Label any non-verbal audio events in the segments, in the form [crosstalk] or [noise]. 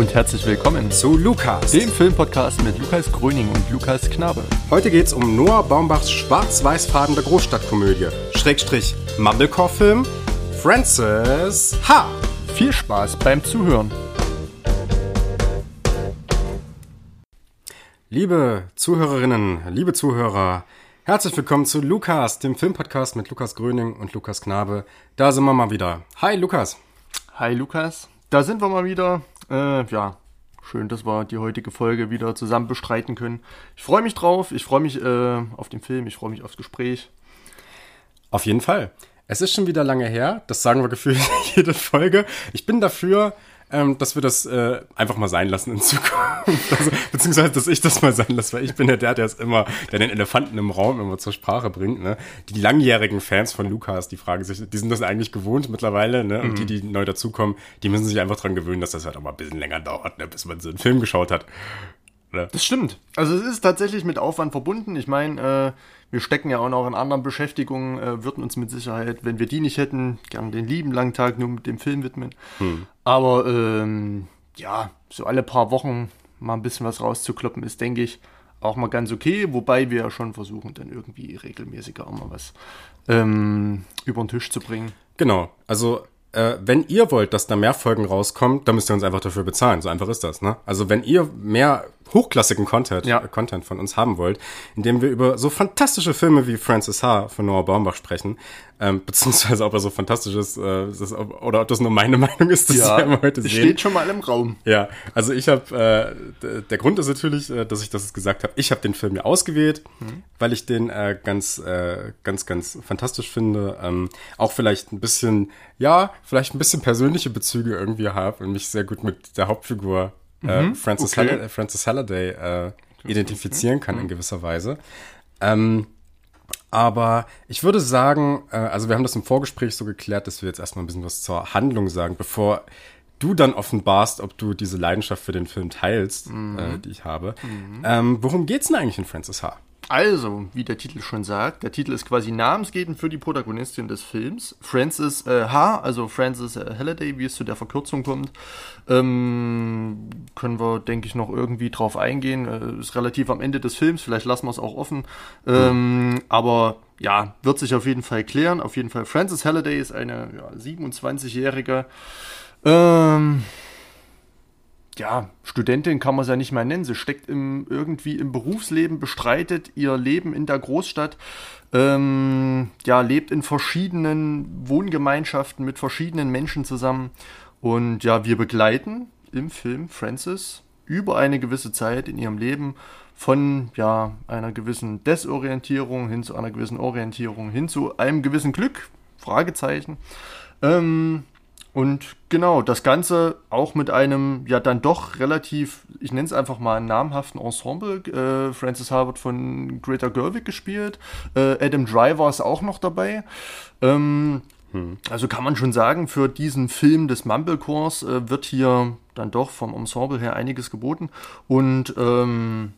Und herzlich willkommen zu Lukas, dem Filmpodcast mit Lukas Gröning und Lukas Knabe. Heute geht's um Noah Baumbachs schwarz-weiß-farbene Großstadtkomödie, Schrägstrich Mumblecore-Film, Francis H. Viel Spaß beim Zuhören. Liebe Zuhörerinnen, liebe Zuhörer, herzlich willkommen zu Lukas, dem Filmpodcast mit Lukas Gröning und Lukas Knabe. Da sind wir mal wieder. Hi Lukas. Hi Lukas. Da sind wir mal wieder. Äh, ja, schön, dass wir die heutige Folge wieder zusammen bestreiten können. Ich freue mich drauf. Ich freue mich äh, auf den Film. Ich freue mich aufs Gespräch. Auf jeden Fall. Es ist schon wieder lange her. Das sagen wir gefühlt [laughs] jede Folge. Ich bin dafür, ähm, dass wir das äh, einfach mal sein lassen in Zukunft. [laughs] Also, beziehungsweise, dass ich das mal sein lasse, weil ich bin ja der, der es immer, der den Elefanten im Raum immer zur Sprache bringt. Ne? Die langjährigen Fans von Lukas, die fragen sich, die sind das eigentlich gewohnt mittlerweile, ne? Und mhm. die, die neu dazukommen, die müssen sich einfach dran gewöhnen, dass das halt auch mal ein bisschen länger dauert, ne? bis man so einen Film geschaut hat. Ne? Das stimmt. Also es ist tatsächlich mit Aufwand verbunden. Ich meine, äh, wir stecken ja auch noch in anderen Beschäftigungen, äh, würden uns mit Sicherheit, wenn wir die nicht hätten, gern den lieben langen Tag nur mit dem Film widmen. Hm. Aber ähm, ja, so alle paar Wochen mal ein bisschen was rauszukloppen, ist, denke ich, auch mal ganz okay, wobei wir ja schon versuchen, dann irgendwie regelmäßiger auch mal was ähm, über den Tisch zu bringen. Genau, also äh, wenn ihr wollt, dass da mehr Folgen rauskommt, dann müsst ihr uns einfach dafür bezahlen. So einfach ist das, ne? Also wenn ihr mehr hochklassigen Content, ja. Content von uns haben wollt, indem wir über so fantastische Filme wie Francis H. von Noah Baumbach sprechen, ähm, [laughs] beziehungsweise ob er so fantastisch ist, äh, ist oder ob das nur meine [laughs] Meinung ist, das ja, wir heute sehen. steht schon mal im Raum. Ja, also ich habe, äh, der Grund ist natürlich, äh, dass ich das gesagt habe, ich habe den Film ja ausgewählt, mhm. weil ich den äh, ganz, äh, ganz, ganz fantastisch finde, ähm, auch vielleicht ein bisschen, ja, vielleicht ein bisschen persönliche Bezüge irgendwie habe und mich sehr gut mit der Hauptfigur äh, mhm, Francis, okay. Hall Francis Halliday äh, identifizieren kann in mhm. gewisser Weise. Ähm, aber ich würde sagen, äh, also wir haben das im Vorgespräch so geklärt, dass wir jetzt erstmal ein bisschen was zur Handlung sagen, bevor du dann offenbarst, ob du diese Leidenschaft für den Film teilst, mhm. äh, die ich habe. Mhm. Ähm, worum geht's denn eigentlich in Francis H.? Also, wie der Titel schon sagt, der Titel ist quasi namensgebend für die Protagonistin des Films, Frances äh, H., also Frances äh, Halliday, wie es zu der Verkürzung kommt. Ähm, können wir, denke ich, noch irgendwie drauf eingehen. Äh, ist relativ am Ende des Films, vielleicht lassen wir es auch offen. Ähm, mhm. Aber ja, wird sich auf jeden Fall klären. Auf jeden Fall, Frances Halliday ist eine ja, 27-jährige. Ähm, ja, Studentin kann man es ja nicht mehr nennen. Sie steckt im, irgendwie im Berufsleben, bestreitet ihr Leben in der Großstadt, ähm, ja, lebt in verschiedenen Wohngemeinschaften mit verschiedenen Menschen zusammen. Und ja, wir begleiten im Film Frances über eine gewisse Zeit in ihrem Leben von ja, einer gewissen Desorientierung hin zu einer gewissen Orientierung, hin zu einem gewissen Glück, Fragezeichen. Ähm, und genau, das Ganze auch mit einem ja dann doch relativ, ich nenne es einfach mal namhaften Ensemble. Äh, Francis Harvard von Greta Gerwig gespielt. Äh, Adam Driver ist auch noch dabei. Ähm, hm. Also kann man schon sagen, für diesen Film des Mumblecores äh, wird hier dann doch vom Ensemble her einiges geboten. Und ähm,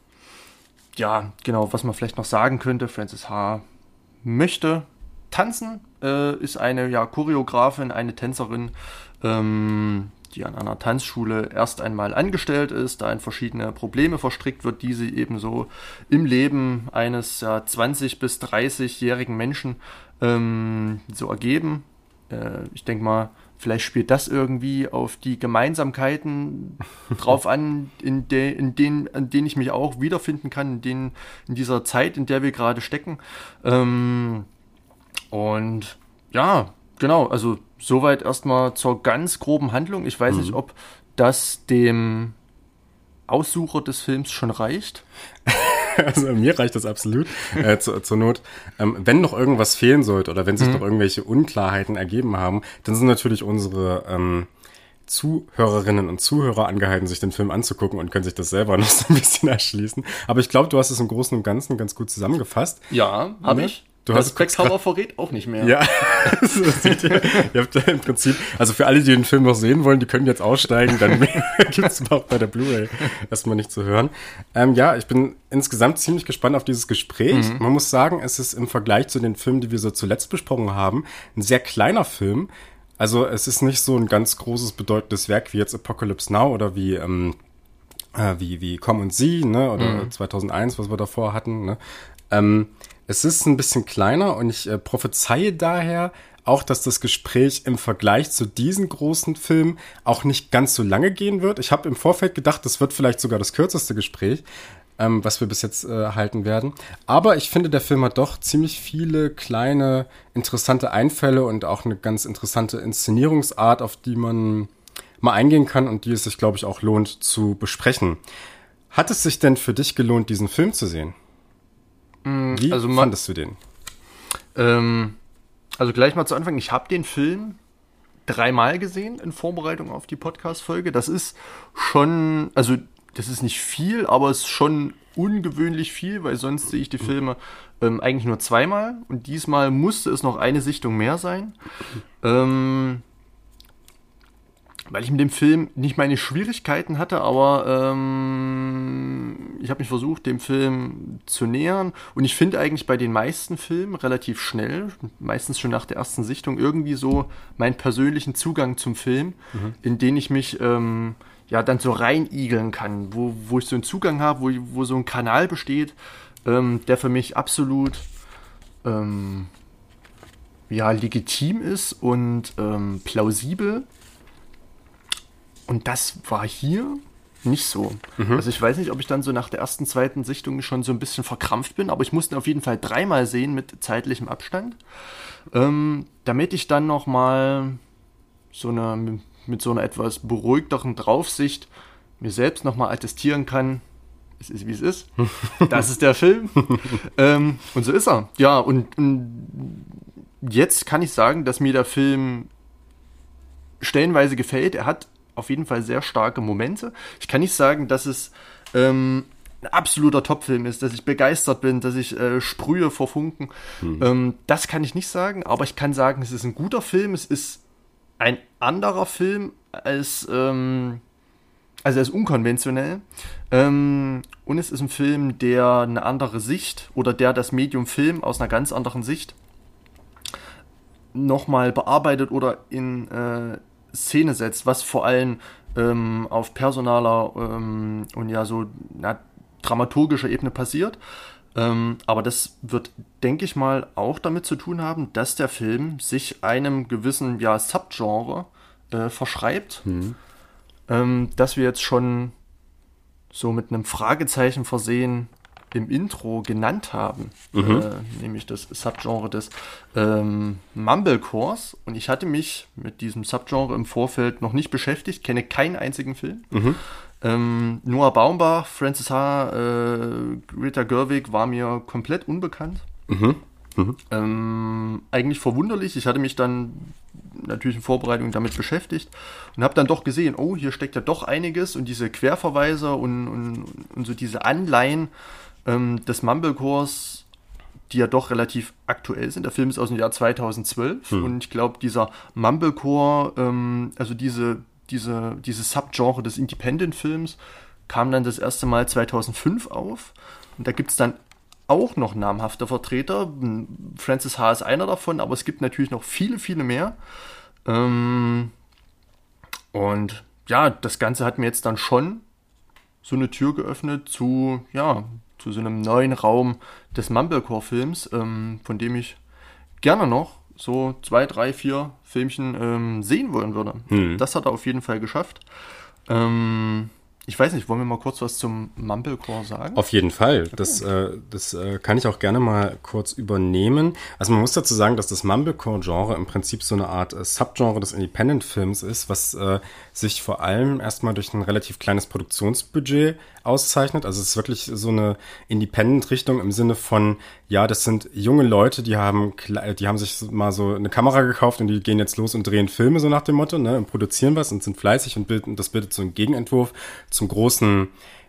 ja, genau, was man vielleicht noch sagen könnte, Francis H. möchte tanzen, äh, ist eine ja, Choreografin, eine Tänzerin, ähm, die an einer Tanzschule erst einmal angestellt ist, da in verschiedene Probleme verstrickt wird, die sie ebenso im Leben eines ja, 20- bis 30-jährigen Menschen ähm, so ergeben. Äh, ich denke mal, vielleicht spielt das irgendwie auf die Gemeinsamkeiten [laughs] drauf an, in, de, in, denen, in denen ich mich auch wiederfinden kann, in, denen, in dieser Zeit, in der wir gerade stecken. Ähm, und ja, genau, also soweit erstmal zur ganz groben Handlung. Ich weiß mhm. nicht, ob das dem Aussucher des Films schon reicht. [laughs] Also mir reicht das absolut äh, zu, zur Not. Ähm, wenn noch irgendwas fehlen sollte oder wenn sich mhm. noch irgendwelche Unklarheiten ergeben haben, dann sind natürlich unsere ähm, Zuhörerinnen und Zuhörer angehalten, sich den Film anzugucken und können sich das selber [laughs] noch so ein bisschen erschließen. Aber ich glaube, du hast es im Großen und Ganzen ganz gut zusammengefasst. Ja, habe ne? ich. Du das hast Quacksalber verrät auch nicht mehr. Ja, [laughs] ihr. ihr habt ja im Prinzip, also für alle, die den Film noch sehen wollen, die können jetzt aussteigen, dann gibt es überhaupt bei der Blu-ray erstmal nicht zu hören. Ähm, ja, ich bin insgesamt ziemlich gespannt auf dieses Gespräch. Mhm. Man muss sagen, es ist im Vergleich zu den Filmen, die wir so zuletzt besprochen haben, ein sehr kleiner Film. Also es ist nicht so ein ganz großes, bedeutendes Werk wie jetzt Apocalypse Now oder wie, ähm, äh, wie, wie Komm und Sie, ne? Oder mhm. 2001, was wir davor hatten, ne? Ähm, es ist ein bisschen kleiner und ich äh, prophezeie daher auch, dass das Gespräch im Vergleich zu diesen großen Filmen auch nicht ganz so lange gehen wird. Ich habe im Vorfeld gedacht, das wird vielleicht sogar das kürzeste Gespräch, ähm, was wir bis jetzt äh, halten werden. Aber ich finde, der Film hat doch ziemlich viele kleine, interessante Einfälle und auch eine ganz interessante Inszenierungsart, auf die man mal eingehen kann und die es sich, glaube ich, auch lohnt zu besprechen. Hat es sich denn für dich gelohnt, diesen Film zu sehen? Mm, Wie also fandest du den? Ähm, also gleich mal zu Anfang, ich habe den Film dreimal gesehen in Vorbereitung auf die Podcast-Folge. Das ist schon, also das ist nicht viel, aber es ist schon ungewöhnlich viel, weil sonst sehe ich die Filme ähm, eigentlich nur zweimal und diesmal musste es noch eine Sichtung mehr sein. Ähm, weil ich mit dem Film nicht meine Schwierigkeiten hatte, aber ähm, ich habe mich versucht, dem Film zu nähern. Und ich finde eigentlich bei den meisten Filmen relativ schnell, meistens schon nach der ersten Sichtung, irgendwie so meinen persönlichen Zugang zum Film, mhm. in den ich mich ähm, ja dann so reinigeln kann, wo, wo ich so einen Zugang habe, wo, wo so ein Kanal besteht, ähm, der für mich absolut ähm, ja, legitim ist und ähm, plausibel und das war hier nicht so. Mhm. Also ich weiß nicht, ob ich dann so nach der ersten, zweiten Sichtung schon so ein bisschen verkrampft bin, aber ich musste auf jeden Fall dreimal sehen mit zeitlichem Abstand, ähm, damit ich dann noch mal so eine mit so einer etwas beruhigteren Draufsicht mir selbst noch mal attestieren kann, es ist wie es ist. [laughs] Das ist der Film. ähm, und so ist er. Ja, und, und jetzt kann ich sagen, dass mir der Film stellenweise gefällt. Er hat auf jeden Fall sehr starke Momente. Ich kann nicht sagen, dass es ähm, ein absoluter Topfilm ist, dass ich begeistert bin, dass ich äh, sprühe vor Funken. Hm. Ähm, das kann ich nicht sagen, aber ich kann sagen, es ist ein guter Film. Es ist ein anderer Film als, ähm, also er ist unkonventionell. Ähm, und es ist ein Film, der eine andere Sicht oder der das Medium Film aus einer ganz anderen Sicht nochmal bearbeitet oder in äh, Szene setzt, was vor allem ähm, auf personaler ähm, und ja so na, dramaturgischer Ebene passiert. Ähm, aber das wird, denke ich mal, auch damit zu tun haben, dass der Film sich einem gewissen ja, Subgenre äh, verschreibt, mhm. ähm, dass wir jetzt schon so mit einem Fragezeichen versehen im Intro genannt haben, mhm. äh, nämlich das Subgenre des ähm, Mumblecores. Und ich hatte mich mit diesem Subgenre im Vorfeld noch nicht beschäftigt, kenne keinen einzigen Film. Mhm. Ähm, Noah Baumbach, Francis H., äh, Greta Gerwig war mir komplett unbekannt. Mhm. Mhm. Ähm, eigentlich verwunderlich. Ich hatte mich dann natürlich in Vorbereitung damit beschäftigt und habe dann doch gesehen, oh, hier steckt ja doch einiges und diese Querverweise und, und, und so diese Anleihen ähm, des Mumblecores, die ja doch relativ aktuell sind. Der Film ist aus dem Jahr 2012 hm. und ich glaube, dieser Mumblecore, ähm, also diese, diese, dieses Subgenre des Independent-Films, kam dann das erste Mal 2005 auf. Und da gibt es dann auch noch namhafte Vertreter. Francis H. ist einer davon, aber es gibt natürlich noch viele, viele mehr. Ähm, und ja, das Ganze hat mir jetzt dann schon so eine Tür geöffnet zu, ja, zu so einem neuen Raum des Mumblecore-Films, ähm, von dem ich gerne noch so zwei, drei, vier Filmchen ähm, sehen wollen würde. Hm. Das hat er auf jeden Fall geschafft. Ähm, ich weiß nicht, wollen wir mal kurz was zum Mumblecore sagen? Auf jeden Fall. Das, äh, das äh, kann ich auch gerne mal kurz übernehmen. Also man muss dazu sagen, dass das Mumblecore-Genre im Prinzip so eine Art äh, Subgenre des Independent-Films ist, was äh, sich vor allem erstmal durch ein relativ kleines Produktionsbudget auszeichnet. Also es ist wirklich so eine Independent-Richtung im Sinne von, ja, das sind junge Leute, die haben, die haben sich mal so eine Kamera gekauft und die gehen jetzt los und drehen Filme so nach dem Motto, ne, und produzieren was und sind fleißig und bilden, das bildet so einen Gegenentwurf zum großen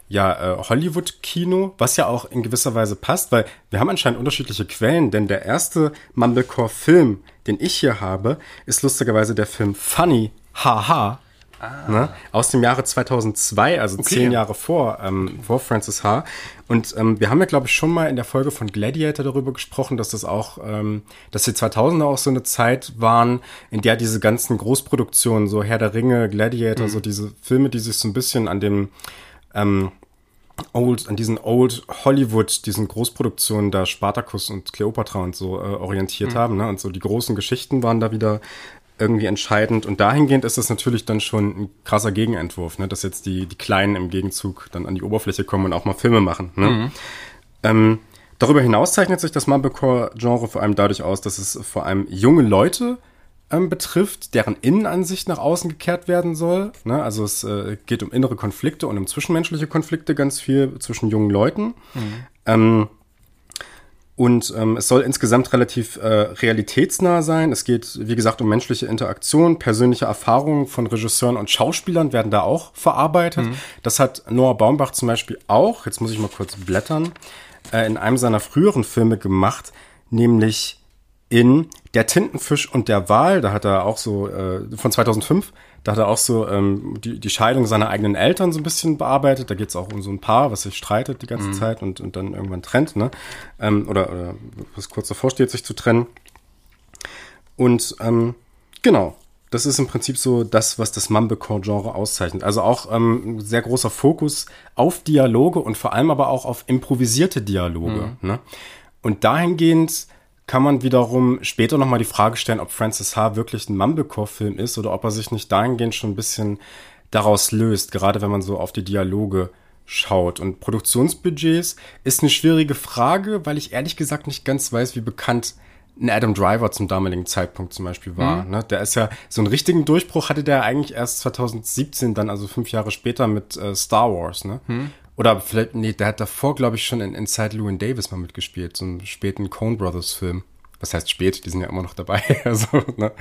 ja, äh, Hollywood-Kino, was ja auch in gewisser Weise passt, weil wir haben anscheinend unterschiedliche Quellen, denn der erste Mumblecore-Film, den ich hier habe, ist lustigerweise der Film Funny Haha Ah. Ne? Aus dem Jahre 2002, also okay. zehn Jahre vor, ähm, vor Francis H. Und ähm, wir haben ja, glaube ich, schon mal in der Folge von Gladiator darüber gesprochen, dass das auch, ähm, dass die 2000er auch so eine Zeit waren, in der diese ganzen Großproduktionen, so Herr der Ringe, Gladiator, mhm. so diese Filme, die sich so ein bisschen an dem ähm, Old, an diesen Old Hollywood, diesen Großproduktionen da Spartacus und Cleopatra und so äh, orientiert mhm. haben. Ne? Und so die großen Geschichten waren da wieder irgendwie entscheidend. Und dahingehend ist das natürlich dann schon ein krasser Gegenentwurf, ne? dass jetzt die, die Kleinen im Gegenzug dann an die Oberfläche kommen und auch mal Filme machen. Ne? Mhm. Ähm, darüber hinaus zeichnet sich das Mumblecore-Genre vor allem dadurch aus, dass es vor allem junge Leute ähm, betrifft, deren Innenansicht nach außen gekehrt werden soll. Ne? Also es äh, geht um innere Konflikte und um zwischenmenschliche Konflikte ganz viel zwischen jungen Leuten. Mhm. Ähm, und ähm, es soll insgesamt relativ äh, realitätsnah sein. Es geht, wie gesagt, um menschliche Interaktion, persönliche Erfahrungen von Regisseuren und Schauspielern werden da auch verarbeitet. Mhm. Das hat Noah Baumbach zum Beispiel auch, jetzt muss ich mal kurz blättern, äh, in einem seiner früheren Filme gemacht, nämlich in Der Tintenfisch und der Wal, da hat er auch so, äh, von 2005, da hat er auch so ähm, die, die Scheidung seiner eigenen Eltern so ein bisschen bearbeitet. Da geht es auch um so ein Paar, was sich streitet die ganze mhm. Zeit und, und dann irgendwann trennt, ne? Ähm, oder, oder was kurz davor steht, sich zu trennen. Und ähm, genau, das ist im Prinzip so das, was das Mumblecore-Genre auszeichnet. Also auch ähm, sehr großer Fokus auf Dialoge und vor allem aber auch auf improvisierte Dialoge. Mhm. Ne? Und dahingehend kann man wiederum später nochmal die Frage stellen, ob Francis H. wirklich ein Mumblecore-Film ist oder ob er sich nicht dahingehend schon ein bisschen daraus löst, gerade wenn man so auf die Dialoge schaut. Und Produktionsbudgets ist eine schwierige Frage, weil ich ehrlich gesagt nicht ganz weiß, wie bekannt ein Adam Driver zum damaligen Zeitpunkt zum Beispiel war. Mhm. Ne? Der ist ja, so einen richtigen Durchbruch hatte der eigentlich erst 2017, dann also fünf Jahre später mit äh, Star Wars. Ne? Mhm. Oder vielleicht, nee, der hat davor, glaube ich, schon in Inside Llewyn Davis mal mitgespielt, so einen späten Coen Brothers Film. Was heißt spät? Die sind ja immer noch dabei. [laughs] also, ne?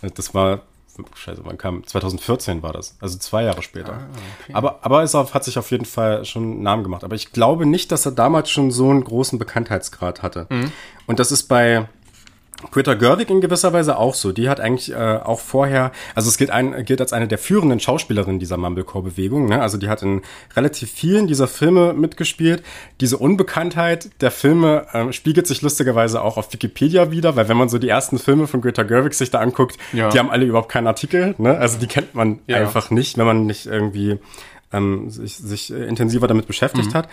Mhm. Das war, scheiße, wann kam? 2014 war das. Also zwei Jahre später. Ah, okay. Aber, aber es hat sich auf jeden Fall schon einen Namen gemacht. Aber ich glaube nicht, dass er damals schon so einen großen Bekanntheitsgrad hatte. Mhm. Und das ist bei, Greta Gerwig in gewisser Weise auch so. Die hat eigentlich äh, auch vorher, also es gilt, ein, gilt als eine der führenden Schauspielerinnen dieser Mumblecore-Bewegung. Ne? Also die hat in relativ vielen dieser Filme mitgespielt. Diese Unbekanntheit der Filme äh, spiegelt sich lustigerweise auch auf Wikipedia wieder, weil wenn man so die ersten Filme von Greta Gerwig sich da anguckt, ja. die haben alle überhaupt keinen Artikel. Ne? Also die kennt man ja. einfach nicht, wenn man nicht irgendwie ähm, sich, sich äh, intensiver damit beschäftigt mhm. hat.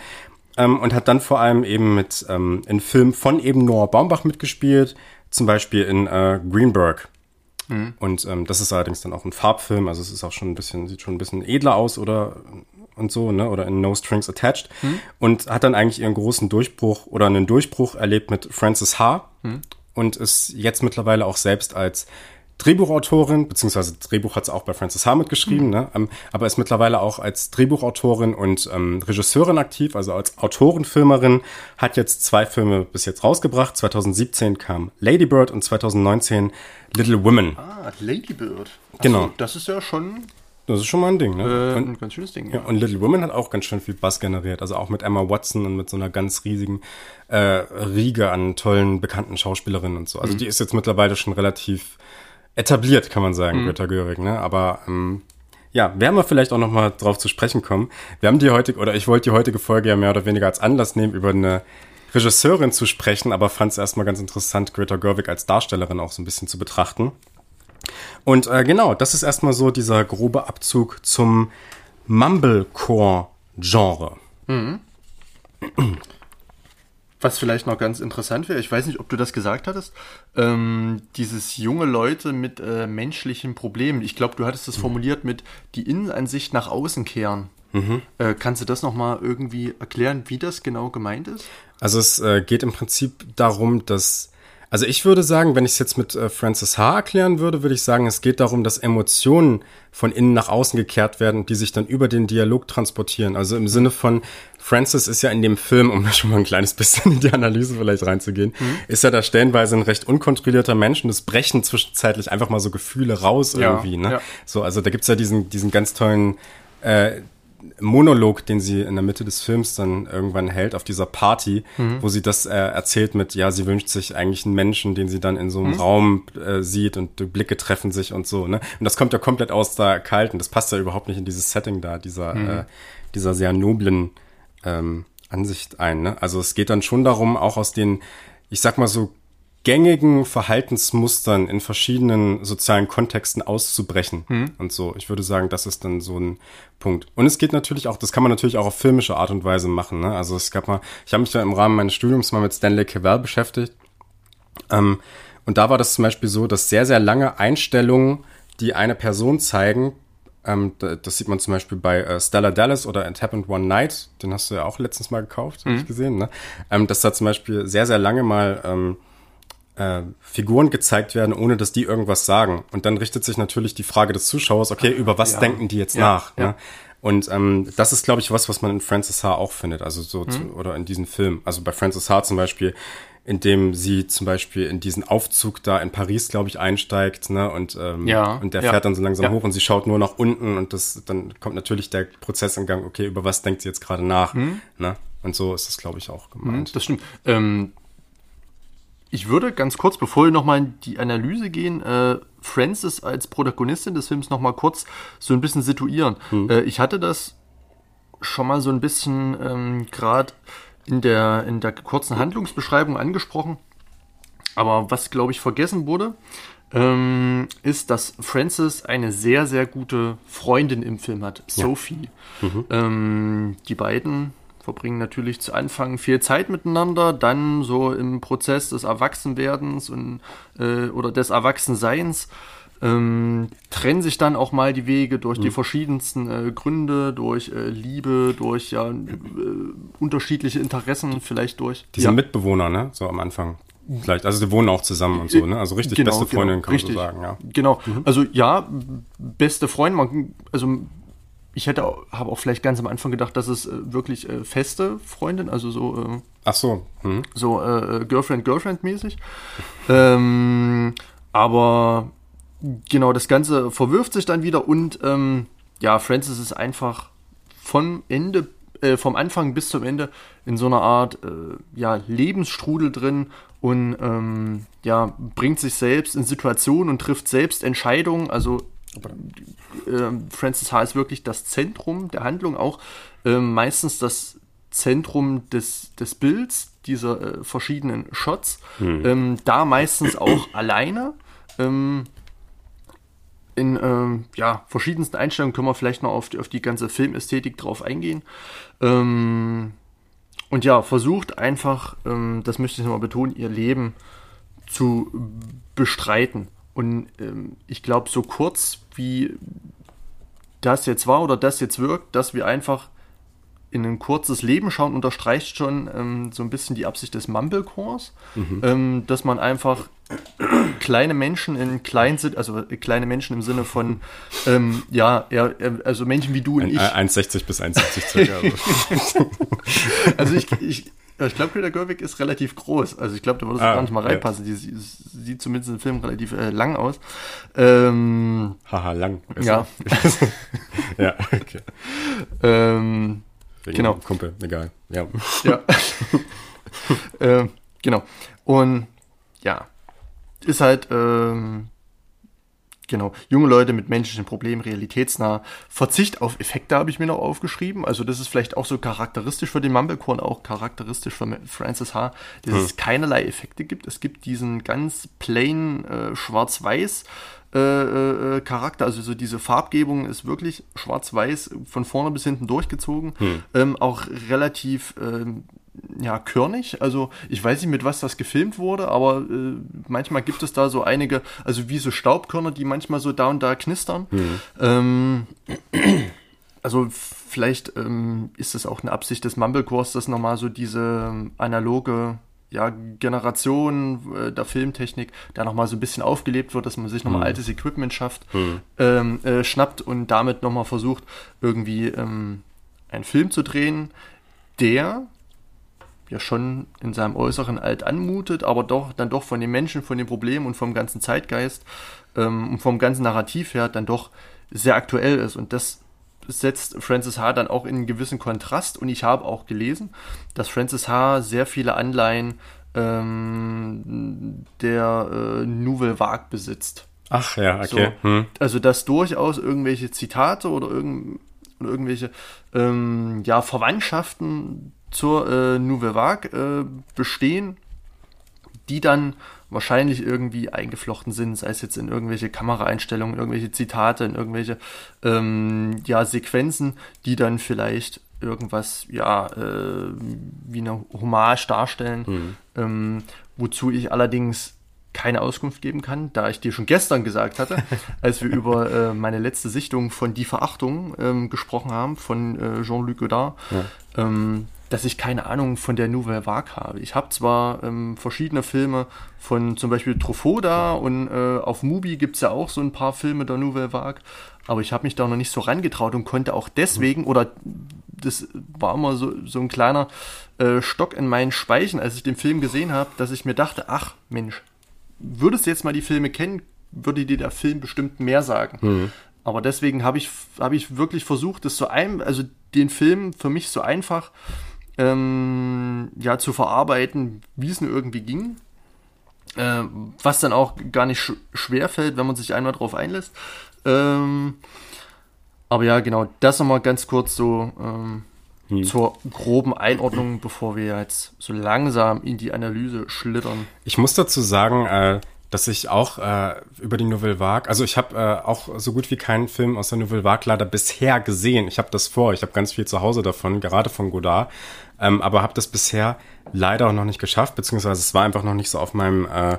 Ähm, und hat dann vor allem eben mit ähm, in Filmen von eben Noah Baumbach mitgespielt, zum Beispiel in äh, Greenberg. Mhm. Und ähm, das ist allerdings dann auch ein Farbfilm, also es ist auch schon ein bisschen, sieht schon ein bisschen edler aus oder und so, ne? Oder in No Strings Attached. Mhm. Und hat dann eigentlich ihren großen Durchbruch oder einen Durchbruch erlebt mit Francis H. Mhm. Und ist jetzt mittlerweile auch selbst als Drehbuchautorin, beziehungsweise Drehbuch hat sie auch bei Francis Harmon geschrieben, mhm. ne? Ähm, aber ist mittlerweile auch als Drehbuchautorin und ähm, Regisseurin aktiv, also als Autorenfilmerin, hat jetzt zwei Filme bis jetzt rausgebracht. 2017 kam Lady Bird und 2019 Little Women. Ah, Lady Bird. genau. Das ist ja schon das ist schon mal ein Ding, ne? Äh, ein ganz schönes Ding. Ja. ja. und Little Women hat auch ganz schön viel Bass generiert. Also auch mit Emma Watson und mit so einer ganz riesigen äh, Riege an tollen, bekannten Schauspielerinnen und so. Also mhm. die ist jetzt mittlerweile schon relativ etabliert, kann man sagen, mhm. Greta Görig, ne? Aber ähm, ja, werden wir vielleicht auch noch mal drauf zu sprechen kommen. Wir haben die heutige, oder ich wollte die heutige Folge ja mehr oder weniger als Anlass nehmen, über eine Regisseurin zu sprechen, aber fand es erstmal ganz interessant, Greta Gerwig als Darstellerin auch so ein bisschen zu betrachten. Und äh, genau, das ist erstmal so dieser grobe Abzug zum Mumblecore-Genre. Mhm. Was vielleicht noch ganz interessant wäre, ich weiß nicht, ob du das gesagt hattest, ähm, dieses junge Leute mit äh, menschlichen Problemen. Ich glaube, du hattest das mhm. formuliert mit die Innenansicht nach außen kehren. Mhm. Äh, kannst du das nochmal irgendwie erklären, wie das genau gemeint ist? Also es äh, geht im Prinzip darum, dass also ich würde sagen, wenn ich es jetzt mit äh, Francis H. erklären würde, würde ich sagen, es geht darum, dass Emotionen von innen nach außen gekehrt werden, die sich dann über den Dialog transportieren. Also im Sinne von, Francis ist ja in dem Film, um [laughs] schon mal ein kleines bisschen in die Analyse vielleicht reinzugehen, mhm. ist ja da stellenweise ein recht unkontrollierter Mensch und es brechen zwischenzeitlich einfach mal so Gefühle raus irgendwie. Ja, ne? Ja. So, also da gibt's ja diesen, diesen ganz tollen äh, Monolog, den sie in der Mitte des Films dann irgendwann hält auf dieser Party, mhm. wo sie das äh, erzählt mit, ja, sie wünscht sich eigentlich einen Menschen, den sie dann in so einem mhm. Raum äh, sieht und die Blicke treffen sich und so, ne? Und das kommt ja komplett aus der Kalten. Das passt ja überhaupt nicht in dieses Setting da, dieser, mhm. äh, dieser sehr noblen ähm, Ansicht ein, ne? Also es geht dann schon darum, auch aus den, ich sag mal so, gängigen Verhaltensmustern in verschiedenen sozialen Kontexten auszubrechen hm. und so. Ich würde sagen, das ist dann so ein Punkt. Und es geht natürlich auch, das kann man natürlich auch auf filmische Art und Weise machen. Ne? Also es gab mal, ich habe mich ja im Rahmen meines Studiums mal mit Stanley Cavell beschäftigt. Ähm, und da war das zum Beispiel so, dass sehr, sehr lange Einstellungen, die eine Person zeigen, ähm, das sieht man zum Beispiel bei äh, Stella Dallas oder It Happened One Night, den hast du ja auch letztens mal gekauft, mhm. habe ich gesehen, ne? Ähm, dass da zum Beispiel sehr, sehr lange mal ähm, äh, Figuren gezeigt werden, ohne dass die irgendwas sagen. Und dann richtet sich natürlich die Frage des Zuschauers, okay, über was ja. denken die jetzt ja. nach? Ja. Ne? Und ähm, das ist, glaube ich, was, was man in Francis H. auch findet, also so mhm. zu, oder in diesem Film. Also bei Francis H. zum Beispiel, in dem sie zum Beispiel in diesen Aufzug da in Paris, glaube ich, einsteigt, ne? Und, ähm, ja, und der fährt dann so langsam hoch und sie schaut nur nach unten und das dann kommt natürlich der Prozess in Gang, okay, über was denkt sie jetzt gerade nach? Mhm. Ne? Und so ist das, glaube ich, auch gemeint. Mhm, das stimmt. Ähm, ich würde ganz kurz, bevor wir nochmal in die Analyse gehen, äh, Frances als Protagonistin des Films nochmal kurz so ein bisschen situieren. Hm. Äh, ich hatte das schon mal so ein bisschen ähm, gerade in der, in der kurzen Handlungsbeschreibung angesprochen. Aber was, glaube ich, vergessen wurde, ähm, ist, dass Frances eine sehr, sehr gute Freundin im Film hat, Sophie. Ja. Mhm. Ähm, die beiden verbringen natürlich zu Anfang viel Zeit miteinander, dann so im Prozess des Erwachsenwerdens und, äh, oder des Erwachsenseins ähm, trennen sich dann auch mal die Wege durch mhm. die verschiedensten äh, Gründe, durch äh, Liebe, durch ja, äh, unterschiedliche Interessen, vielleicht durch. Diese ja. Mitbewohner, ne? So am Anfang. Vielleicht, also die wohnen auch zusammen und so, ne? Also richtig genau, beste Freundin, genau, kann richtig. man so sagen, ja. Genau, mhm. also ja, beste Freundin, also ich hätte habe auch vielleicht ganz am Anfang gedacht, dass es äh, wirklich äh, feste Freundin, also so äh, Ach so, hm. so äh, Girlfriend Girlfriend mäßig. ähm, aber genau das Ganze verwirft sich dann wieder und ähm, ja, Francis ist einfach vom Ende äh, vom Anfang bis zum Ende in so einer Art äh, ja Lebensstrudel drin und ähm, ja bringt sich selbst in Situationen und trifft selbst Entscheidungen. Also äh, Francis H. ist wirklich das Zentrum der Handlung, auch äh, meistens das Zentrum des, des Bilds, dieser äh, verschiedenen Shots. Hm. Ähm, da meistens auch [clears throat] alleine. Ähm, in ähm, ja, verschiedensten Einstellungen können wir vielleicht noch auf die, auf die ganze Filmästhetik drauf eingehen. Ähm, und ja, versucht einfach, ähm, das möchte ich nochmal betonen, ihr Leben zu bestreiten. Und ähm, ich glaube, so kurz wie das jetzt war oder das jetzt wirkt, dass wir einfach in ein kurzes Leben schauen, unterstreicht schon ähm, so ein bisschen die Absicht des Mumblecores, mhm. ähm, dass man einfach [clears throat] kleine Menschen in klein sind, also äh, kleine Menschen im Sinne von, ähm, ja, ja, also Menschen wie du und ein, ich. 1,60 bis 1,70 circa. [laughs] also ich, ich, ich glaube, Greta Gerwig ist relativ groß. Also ich glaube, da würde es ah, gar nicht mal reinpassen. Ja. Die, die, sieht zumindest im Film relativ äh, lang aus. Ähm, Haha, lang. Ja. [laughs] ja, okay. Ähm, genau. Kumpel, egal. Ja. Ja. [laughs] ähm, genau. Und ja, ist halt ähm, Genau. Junge Leute mit menschlichen Problemen, realitätsnah. Verzicht auf Effekte habe ich mir noch aufgeschrieben. Also das ist vielleicht auch so charakteristisch für den Mumblecore auch charakteristisch für Francis H., dass hm. es keinerlei Effekte gibt. Es gibt diesen ganz plain äh, schwarz-weiß äh, äh, äh, Charakter, also so diese Farbgebung ist wirklich schwarz-weiß von vorne bis hinten durchgezogen. Hm. Ähm, auch relativ ähm, ja, körnig. Also ich weiß nicht, mit was das gefilmt wurde, aber äh, manchmal gibt es da so einige, also wie so Staubkörner, die manchmal so da und da knistern. Mhm. Ähm, [clears throat] also vielleicht ähm, ist es auch eine Absicht des Mumblecores, dass nochmal so diese ähm, analoge ja, Generation äh, der Filmtechnik da nochmal so ein bisschen aufgelebt wird, dass man sich nochmal mhm. altes Equipment schafft, mhm. ähm, äh, schnappt und damit nochmal versucht, irgendwie ähm, einen Film zu drehen, der ja schon in seinem Äußeren alt anmutet, aber doch dann doch von den Menschen, von den Problemen und vom ganzen Zeitgeist ähm, und vom ganzen Narrativ her dann doch sehr aktuell ist. Und das setzt Francis H. dann auch in einen gewissen Kontrast und ich habe auch gelesen, dass Francis H. sehr viele Anleihen ähm, der äh, Nouvelle Vague besitzt. Ach ja, okay. So, hm. Also dass durchaus irgendwelche Zitate oder, irgend, oder irgendwelche ähm, ja, Verwandtschaften zur äh, Nouvelle Vague äh, bestehen, die dann wahrscheinlich irgendwie eingeflochten sind, sei es jetzt in irgendwelche Kameraeinstellungen, irgendwelche Zitate, in irgendwelche ähm, ja, Sequenzen, die dann vielleicht irgendwas ja äh, wie eine Hommage darstellen, mhm. ähm, wozu ich allerdings keine Auskunft geben kann, da ich dir schon gestern gesagt hatte, [laughs] als wir über äh, meine letzte Sichtung von Die Verachtung ähm, gesprochen haben, von äh, Jean-Luc Godard, ja. ähm, dass ich keine Ahnung von der Nouvelle Vague habe. Ich habe zwar ähm, verschiedene Filme von zum Beispiel Truffaut da und äh, auf Mubi gibt es ja auch so ein paar Filme der Nouvelle Vague, aber ich habe mich da noch nicht so rangetraut und konnte auch deswegen, oder das war immer so, so ein kleiner äh, Stock in meinen Speichen, als ich den Film gesehen habe, dass ich mir dachte, ach Mensch, würdest du jetzt mal die Filme kennen, würde dir der Film bestimmt mehr sagen. Mhm. Aber deswegen habe ich, hab ich wirklich versucht, das so ein, also den Film für mich so einfach ähm, ja, zu verarbeiten, wie es nur irgendwie ging. Äh, was dann auch gar nicht sch schwer fällt, wenn man sich einmal drauf einlässt. Ähm, aber ja, genau, das nochmal ganz kurz so ähm, hm. zur groben Einordnung, bevor wir jetzt so langsam in die Analyse schlittern. Ich muss dazu sagen, äh, dass ich auch äh, über die Nouvelle Vague, also ich habe äh, auch so gut wie keinen Film aus der Nouvelle Vague leider bisher gesehen. Ich habe das vor, ich habe ganz viel zu Hause davon, gerade von Godard, ähm, aber habe das bisher leider auch noch nicht geschafft, beziehungsweise es war einfach noch nicht so auf meinem äh,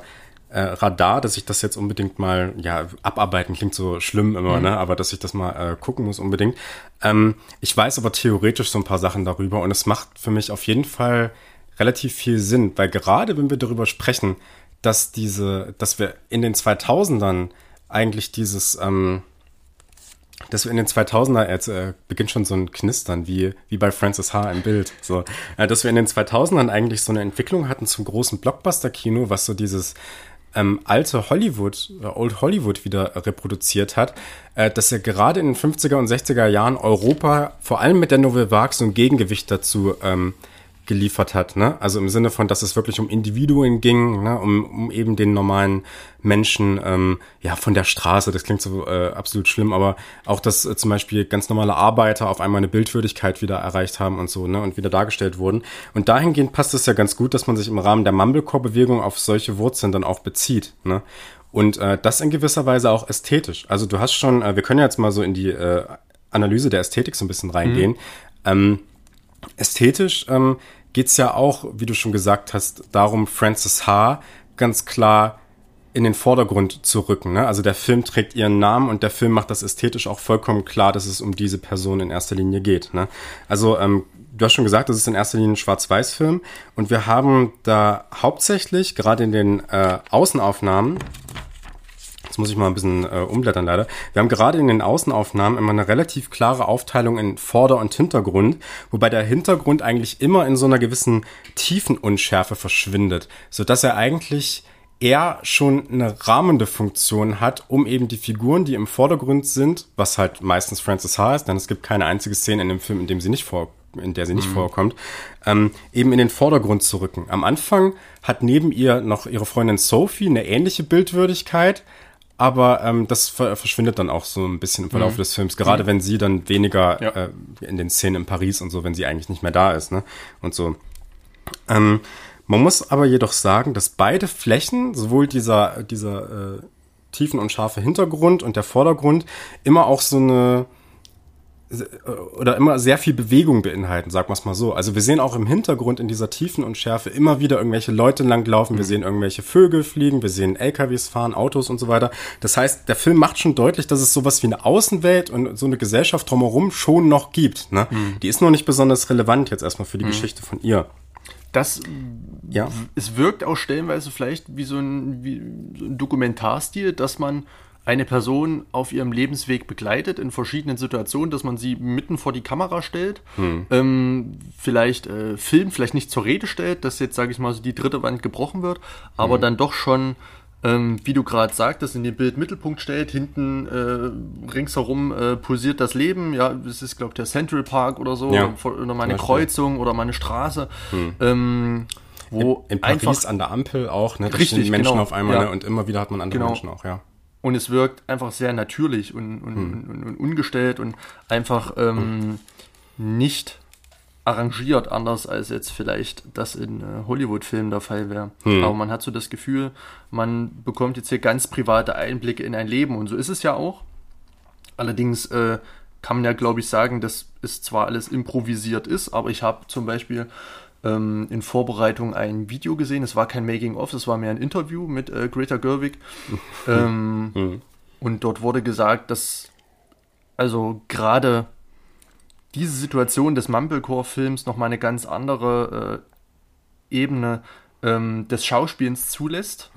äh, Radar, dass ich das jetzt unbedingt mal, ja, abarbeiten klingt so schlimm immer, mhm. ne, aber dass ich das mal äh, gucken muss unbedingt. Ähm, ich weiß aber theoretisch so ein paar Sachen darüber und es macht für mich auf jeden Fall relativ viel Sinn, weil gerade wenn wir darüber sprechen, dass diese, dass wir in den 2000ern eigentlich dieses, ähm, dass wir in den 2000er, jetzt äh, beginnt schon so ein Knistern, wie, wie bei Francis H. im Bild, so, äh, dass wir in den 2000ern eigentlich so eine Entwicklung hatten zum großen Blockbuster-Kino, was so dieses ähm, alte Hollywood, äh, Old Hollywood wieder reproduziert hat, äh, dass er gerade in den 50er und 60er Jahren Europa vor allem mit der Nouvelle Vague so ein Gegengewicht dazu ähm, geliefert hat. Ne? Also im Sinne von, dass es wirklich um Individuen ging, ne? um, um eben den normalen Menschen, ähm, ja, von der Straße, das klingt so äh, absolut schlimm, aber auch, dass äh, zum Beispiel ganz normale Arbeiter auf einmal eine Bildwürdigkeit wieder erreicht haben und so, ne, und wieder dargestellt wurden. Und dahingehend passt es ja ganz gut, dass man sich im Rahmen der Mumblecore-Bewegung auf solche Wurzeln dann auch bezieht, ne? Und äh, das in gewisser Weise auch ästhetisch. Also du hast schon, äh, wir können ja jetzt mal so in die äh, Analyse der Ästhetik so ein bisschen reingehen. Mhm. Ähm, ästhetisch ähm, geht ja auch, wie du schon gesagt hast, darum, Frances H. ganz klar in den Vordergrund zu rücken. Ne? Also der Film trägt ihren Namen und der Film macht das ästhetisch auch vollkommen klar, dass es um diese Person in erster Linie geht. Ne? Also ähm, du hast schon gesagt, das ist in erster Linie ein Schwarz-Weiß-Film und wir haben da hauptsächlich, gerade in den äh, Außenaufnahmen, Jetzt muss ich mal ein bisschen äh, umblättern leider. Wir haben gerade in den Außenaufnahmen immer eine relativ klare Aufteilung in Vorder- und Hintergrund, wobei der Hintergrund eigentlich immer in so einer gewissen Tiefenunschärfe verschwindet, so dass er eigentlich eher schon eine rahmende Funktion hat, um eben die Figuren, die im Vordergrund sind, was halt meistens Francis H. ist, denn es gibt keine einzige Szene in dem Film, in dem sie nicht vor in der sie nicht mhm. vorkommt, ähm, eben in den Vordergrund zu rücken. Am Anfang hat neben ihr noch ihre Freundin Sophie eine ähnliche Bildwürdigkeit, aber ähm, das verschwindet dann auch so ein bisschen im Verlauf mhm. des Films, gerade mhm. wenn sie dann weniger ja. äh, in den Szenen in Paris und so, wenn sie eigentlich nicht mehr da ist, ne? Und so. Ähm, man muss aber jedoch sagen, dass beide Flächen, sowohl dieser, dieser äh, tiefen und scharfe Hintergrund und der Vordergrund, immer auch so eine oder immer sehr viel Bewegung beinhalten, sagen wir es mal so. Also wir sehen auch im Hintergrund in dieser Tiefen und Schärfe immer wieder irgendwelche Leute langlaufen, wir mhm. sehen irgendwelche Vögel fliegen, wir sehen LKWs fahren, Autos und so weiter. Das heißt, der Film macht schon deutlich, dass es sowas wie eine Außenwelt und so eine Gesellschaft drumherum schon noch gibt. Ne? Mhm. Die ist noch nicht besonders relevant jetzt erstmal für die mhm. Geschichte von ihr. Das, ja. Es wirkt auch stellenweise vielleicht wie so ein, wie so ein Dokumentarstil, dass man eine Person auf ihrem Lebensweg begleitet in verschiedenen Situationen, dass man sie mitten vor die Kamera stellt, hm. ähm, vielleicht äh, Film, vielleicht nicht zur Rede stellt, dass jetzt, sage ich mal, so die dritte Wand gebrochen wird, aber hm. dann doch schon ähm, wie du gerade sagtest, in den Bild Mittelpunkt stellt, hinten äh, ringsherum äh, pulsiert das Leben, ja, das ist, glaube ich, der Central Park oder so, Ja, oder mal eine zum Beispiel. Kreuzung oder mal eine Straße, ähm, wo In Paris einfach an der Ampel auch, ne? Da Richtig, Menschen genau, auf einmal, ja. ne? Und immer wieder hat man andere Genau. Menschen auch, ja. Und es wirkt einfach sehr natürlich und, und, Hm. und, und ungestellt und einfach ähm, nicht arrangiert, anders als jetzt vielleicht das in äh, Hollywood-Filmen der Fall wäre. Hm. Aber man hat so das Gefühl, man bekommt jetzt hier ganz private Einblicke in ein Leben und so ist es ja auch. Allerdings äh, kann man ja, glaube ich, sagen, dass es zwar alles improvisiert ist, aber ich habe zum Beispiel ähm, in Vorbereitung ein Video gesehen. Es war kein Making-of, es war mehr ein Interview mit äh, Greta Gerwig. [laughs] ähm, Und dort wurde gesagt, dass also gerade diese Situation des Mumblecore-Films nochmal eine ganz andere äh, Ebene ähm, des Schauspielens zulässt,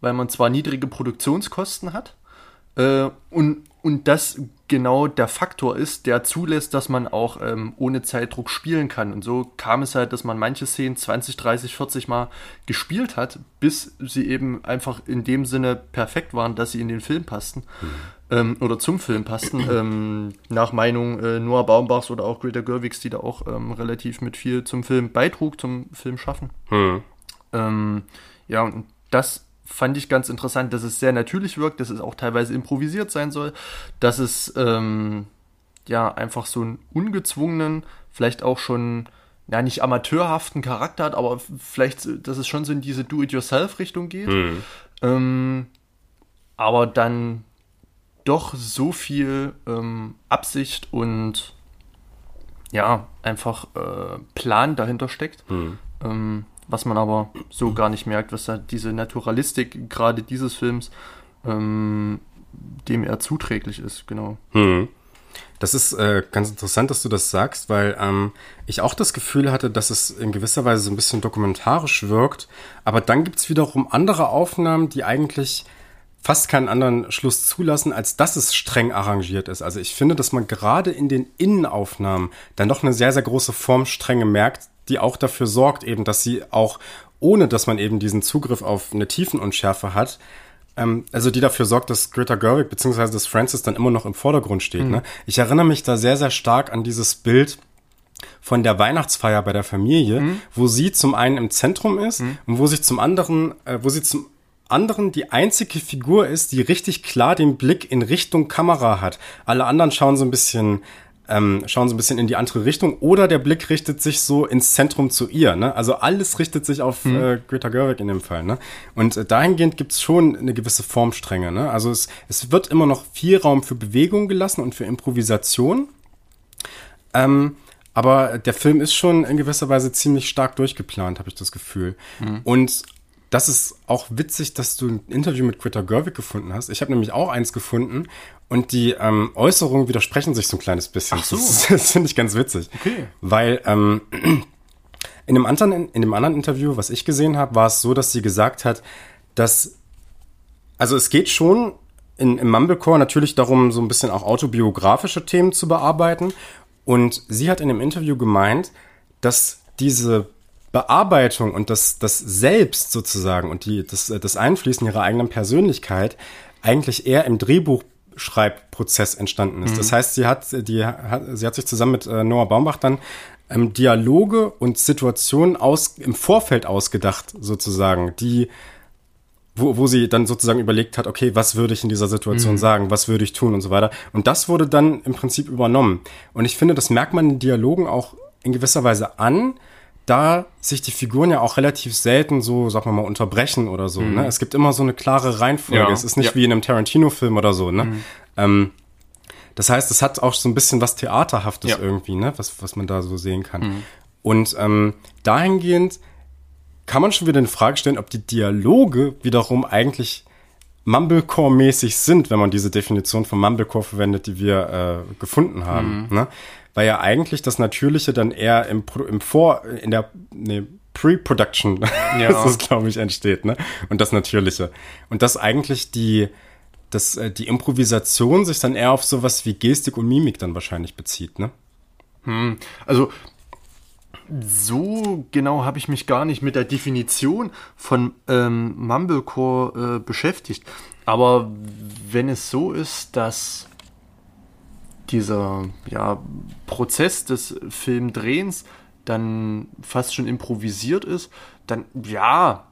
weil man zwar niedrige Produktionskosten hat äh, und, und das genau der Faktor ist, der zulässt, dass man auch ähm, ohne Zeitdruck spielen kann. Und so kam es halt, dass man manche Szenen 20, 30, 40 Mal gespielt hat, bis sie eben einfach in dem Sinne perfekt waren, dass sie in den Film passten. Ähm, oder zum Film passten. [clears throat] ähm, nach Meinung äh, Noah Baumbachs oder auch Greta Gerwigs, die da auch ähm, relativ mit viel zum Film beitrug, zum Film schaffen. Hm. Ähm, ja, und das fand ich ganz interessant, dass es sehr natürlich wirkt, dass es auch teilweise improvisiert sein soll, dass es ähm, ja einfach so einen ungezwungenen, vielleicht auch schon ja nicht amateurhaften Charakter hat, aber vielleicht, dass es schon so in diese Do-it-yourself-Richtung geht. Hm. Ähm, aber dann doch so viel ähm, Absicht und ja, einfach äh, Plan dahinter steckt, Hm. ähm, was man aber so gar nicht merkt, was da diese Naturalistik gerade dieses Films ähm, dem er zuträglich ist, genau. Hm. Das ist äh, ganz interessant, dass du das sagst, weil ähm, ich auch das Gefühl hatte, dass es in gewisser Weise so ein bisschen dokumentarisch wirkt. Aber dann gibt's wiederum andere Aufnahmen, die eigentlich fast keinen anderen Schluss zulassen, als dass es streng arrangiert ist. Also ich finde, dass man gerade in den Innenaufnahmen dann doch eine sehr, sehr große Formstrenge merkt, die auch dafür sorgt, eben, dass sie auch, ohne dass man eben diesen Zugriff auf eine Tiefenunschärfe hat, ähm, also die dafür sorgt, dass Greta Gerwig beziehungsweise dass Francis dann immer noch im Vordergrund steht. Ne? Ich erinnere mich da sehr, sehr stark an dieses Bild von der Weihnachtsfeier bei der Familie, wo sie zum einen im Zentrum ist und wo sich zum anderen, äh, wo sie zum anderen die einzige Figur ist, die richtig klar den Blick in Richtung Kamera hat. Alle anderen schauen so ein bisschen ähm, schauen so ein bisschen in die andere Richtung oder der Blick richtet sich so ins Zentrum zu ihr. Ne? Also alles richtet sich auf äh, Greta Gerwig in dem Fall. Ne? Und äh, dahingehend gibt's schon eine gewisse Formstrenge. Ne? Also es, es wird immer noch viel Raum für Bewegung gelassen und für Improvisation. Ähm, aber der Film ist schon in gewisser Weise ziemlich stark durchgeplant, habe ich das Gefühl. Und das ist auch witzig, dass du ein Interview mit Greta Gerwig gefunden hast. Ich habe nämlich auch eins gefunden und die ähm, Äußerungen widersprechen sich so ein kleines bisschen. Ach so. Das, [laughs] das finde ich ganz witzig. Okay. Weil ähm, in, dem anderen, in dem anderen Interview, was ich gesehen habe, war es so, dass sie gesagt hat, dass also es geht schon in, im Mumblecore natürlich darum, so ein bisschen auch autobiografische Themen zu bearbeiten. Und sie hat in dem Interview gemeint, dass diese Bearbeitung und das, das Selbst sozusagen und die, das, das Einfließen ihrer eigenen Persönlichkeit eigentlich eher im Drehbuchschreibprozess entstanden ist. Das heißt, sie hat, die, hat, sie hat sich zusammen mit äh, Noah Baumbach dann ähm, Dialoge und Situationen aus, im Vorfeld ausgedacht, sozusagen, die wo, wo sie dann sozusagen überlegt hat, okay, was würde ich in dieser Situation sagen, was würde ich tun und so weiter. Und das wurde dann im Prinzip übernommen. Und ich finde, das merkt man in Dialogen auch in gewisser Weise an, da sich die Figuren ja auch relativ selten so, sagen wir mal, unterbrechen oder so. Ne? Es gibt immer so eine klare Reihenfolge. Ja, Es ist nicht ja. wie in einem Tarantino-Film oder so. Ne? Ähm, das heißt, es hat auch so ein bisschen was Theaterhaftes Ja. irgendwie, ne? was, was man da so sehen kann. Und ähm, dahingehend kann man schon wieder in Frage stellen, ob die Dialoge wiederum eigentlich Mumblecore-mäßig sind, wenn man diese Definition von Mumblecore verwendet, die wir äh, gefunden haben. Ne? Weil ja eigentlich das Natürliche dann eher im, im Vor, in der nee, Pre-Production [laughs] Ja. es, glaube ich, entsteht, ne? Und das Natürliche. Und dass eigentlich die, dass, äh, die Improvisation sich dann eher auf sowas wie Gestik und Mimik dann wahrscheinlich bezieht, ne? Also, so genau habe ich mich gar nicht mit der Definition von ähm, Mumblecore äh, beschäftigt. Aber wenn es so ist, dass dieser ja, Prozess des Filmdrehens dann fast schon improvisiert ist, dann ja,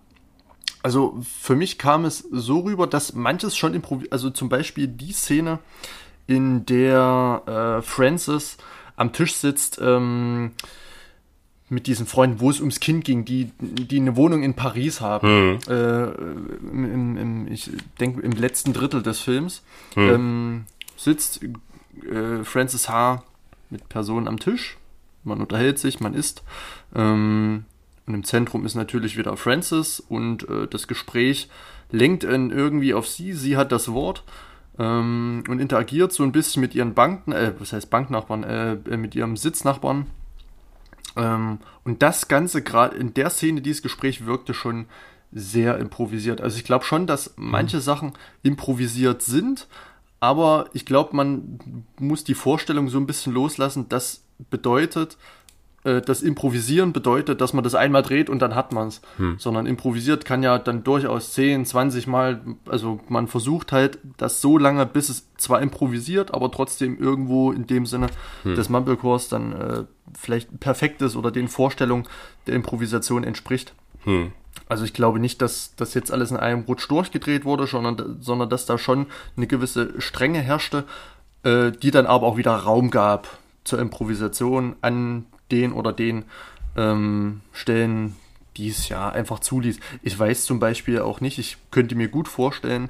also für mich kam es so rüber, dass manches schon improvisiert, also zum Beispiel die Szene, in der äh, Francis am Tisch sitzt, ähm, mit diesen Freunden, wo es ums Kind ging, die, die eine Wohnung in Paris haben. Mhm. Äh, im, im, ich denke, im letzten Drittel des Films mhm. ähm, sitzt äh, Francis H. mit Personen am Tisch. Man unterhält sich, man isst. Ähm, und im Zentrum ist natürlich wieder Francis und äh, das Gespräch lenkt irgendwie auf sie. Sie hat das Wort ähm, und interagiert so ein bisschen mit ihren Banken, äh, was heißt Banknachbarn, äh, äh mit ihrem Sitznachbarn ähm, und das Ganze gerade in der Szene, dieses Gespräch wirkte schon sehr improvisiert. Also ich glaube schon, dass manche Sachen improvisiert sind, aber ich glaube, man muss die Vorstellung so ein bisschen loslassen. Das bedeutet, äh, das Improvisieren bedeutet, dass man das einmal dreht und dann hat man es. Hm. Sondern improvisiert kann ja dann durchaus 10, 20 Mal, also man versucht halt das so lange, bis es zwar improvisiert, aber trotzdem irgendwo in dem Sinne hm. des Mumblecores dann äh, vielleicht perfekt ist oder den Vorstellungen der Improvisation entspricht. Hm. Also ich glaube nicht, dass das jetzt alles in einem Rutsch durchgedreht wurde, sondern, sondern dass da schon eine gewisse Strenge herrschte, äh, die dann aber auch wieder Raum gab zur Improvisation an den oder den ähm, Stellen, die es ja einfach zuließ. Ich weiß zum Beispiel auch nicht, ich könnte mir gut vorstellen,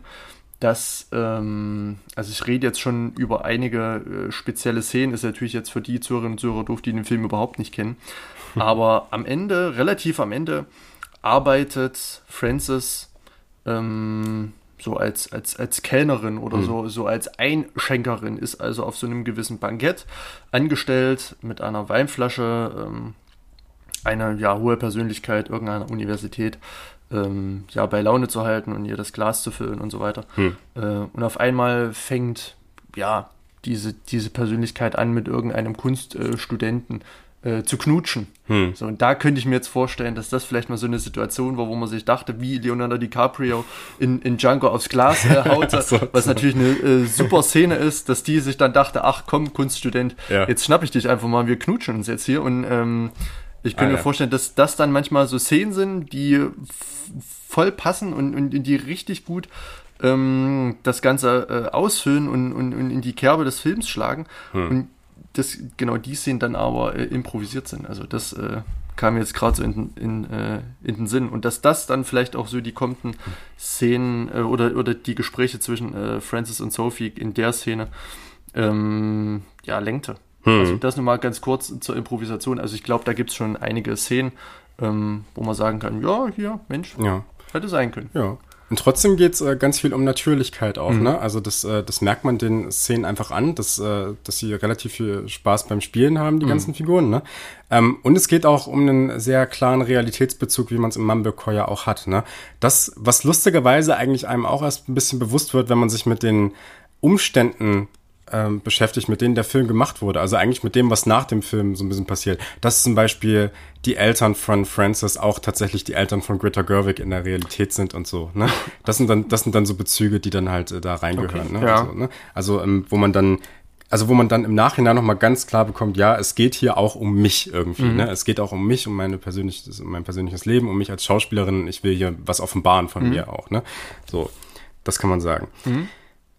dass, ähm, also ich rede jetzt schon über einige äh, spezielle Szenen, ist natürlich jetzt für die Zuhörerinnen und Zuhörer doof, die den Film überhaupt nicht kennen. [laughs] Aber am Ende, relativ am Ende, arbeitet Frances ähm, so als, als, als Kellnerin oder mhm. so, so als Einschenkerin, ist also auf so einem gewissen Bankett angestellt mit einer Weinflasche, ähm, eine ja, hohe Persönlichkeit irgendeiner Universität ähm, ja, bei Laune zu halten und ihr das Glas zu füllen und so weiter. Mhm. Äh, und auf einmal fängt ja diese, diese Persönlichkeit an mit irgendeinem Kunststudenten äh, zu knutschen. Hm. So, und da könnte ich mir jetzt vorstellen, dass das vielleicht mal so eine Situation war, wo man sich dachte, wie Leonardo DiCaprio in, in Django aufs Glas äh, [laughs] haute, so, was so. natürlich eine äh, super Szene ist, dass die sich dann dachte, ach komm, Kunststudent, ja. jetzt schnapp ich dich einfach mal, wir knutschen uns jetzt hier und ähm, ich könnte ah, mir vorstellen, dass das dann manchmal so Szenen sind, die voll passen und, und die richtig gut ähm, das Ganze äh, ausfüllen und, und, und in die Kerbe des Films schlagen. Hm. Und das, genau die Szenen dann aber äh, improvisiert sind. Also das äh, kam jetzt gerade so in, in, äh, in den Sinn. Und dass das dann vielleicht auch so die kommenden Szenen äh, oder, oder die Gespräche zwischen äh, Francis und Sophie in der Szene ähm, ja, lenkte. Hm. Also das nochmal ganz kurz zur Improvisation. Also ich glaube, da gibt es schon einige Szenen, ähm, wo man sagen kann, ja, hier, Mensch, ja. hätte sein können. Ja. Und trotzdem geht's äh, ganz viel um Natürlichkeit auch, mhm. ne? Also das, äh, das merkt man den Szenen einfach an, dass, äh, dass sie relativ viel Spaß beim Spielen haben, die mhm. ganzen Figuren, ne? Ähm, und es geht auch um einen sehr klaren Realitätsbezug, wie man es im Mumblecore ja auch hat, ne? Das, was lustigerweise eigentlich einem auch erst ein bisschen bewusst wird, wenn man sich mit den Umständen ähm, beschäftigt, mit denen der Film gemacht wurde. Also eigentlich mit dem, was nach dem Film so ein bisschen passiert. Dass zum Beispiel die Eltern von Francis auch tatsächlich die Eltern von Greta Gerwig in der Realität sind und so. Ne? Das sind dann, das sind dann so Bezüge, die dann halt äh, da reingehören. Okay, ne? Ja. Also, ne? also ähm, wo man dann also wo man dann im Nachhinein nochmal ganz klar bekommt, ja, es geht hier auch um mich irgendwie. Mhm. Ne? Es geht auch um mich, um meine persönliches, um mein persönliches Leben, um mich als Schauspielerin. Ich will hier was offenbaren von mhm. mir auch. Ne? So, das kann man sagen. Mhm.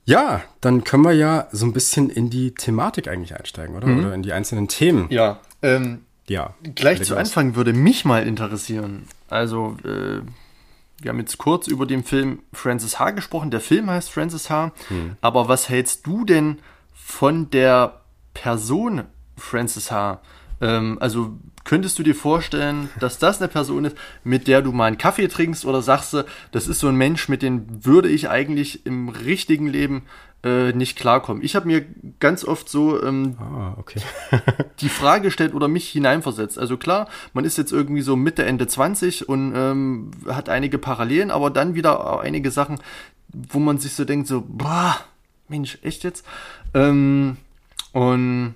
Ja, dann können wir ja so ein bisschen in die Thematik eigentlich einsteigen, oder? Mhm. Oder in die einzelnen Themen. Ja. Ähm, ja. Gleich zu Anfang würde mich mal interessieren. Also, äh, wir haben jetzt kurz über den Film Francis H. gesprochen. Der Film heißt Francis H. Mhm. Aber was hältst du denn von der Person Francis H.? Ähm, also könntest du dir vorstellen, dass das eine Person ist, mit der du mal einen Kaffee trinkst oder sagst du, das ist so ein Mensch, mit dem würde ich eigentlich im richtigen Leben äh, nicht klarkommen? Ich habe mir ganz oft so ähm, ah, okay. [laughs] die Frage gestellt oder mich hineinversetzt. Also klar, man ist jetzt irgendwie so Mitte, Ende 20 und ähm, hat einige Parallelen, aber dann wieder einige Sachen, wo man sich so denkt, so, boah, Mensch, echt jetzt? Ähm, und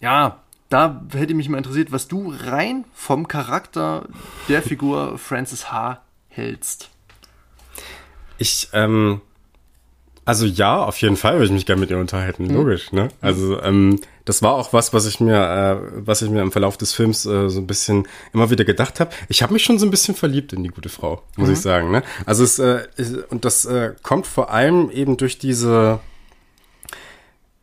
ja, da hätte mich mal interessiert, was du rein vom Charakter der Figur Francis H. hältst. Ich, ähm, also ja, auf jeden Fall würde ich mich gerne mit ihr unterhalten, mhm. logisch, ne? Also ähm, das war auch was, was ich mir, äh, was ich mir im Verlauf des Films äh, so ein bisschen immer wieder gedacht habe. Ich habe mich schon so ein bisschen verliebt in die gute Frau, muss mhm. ich sagen. Ne? Also es äh, und das äh, kommt vor allem eben durch diese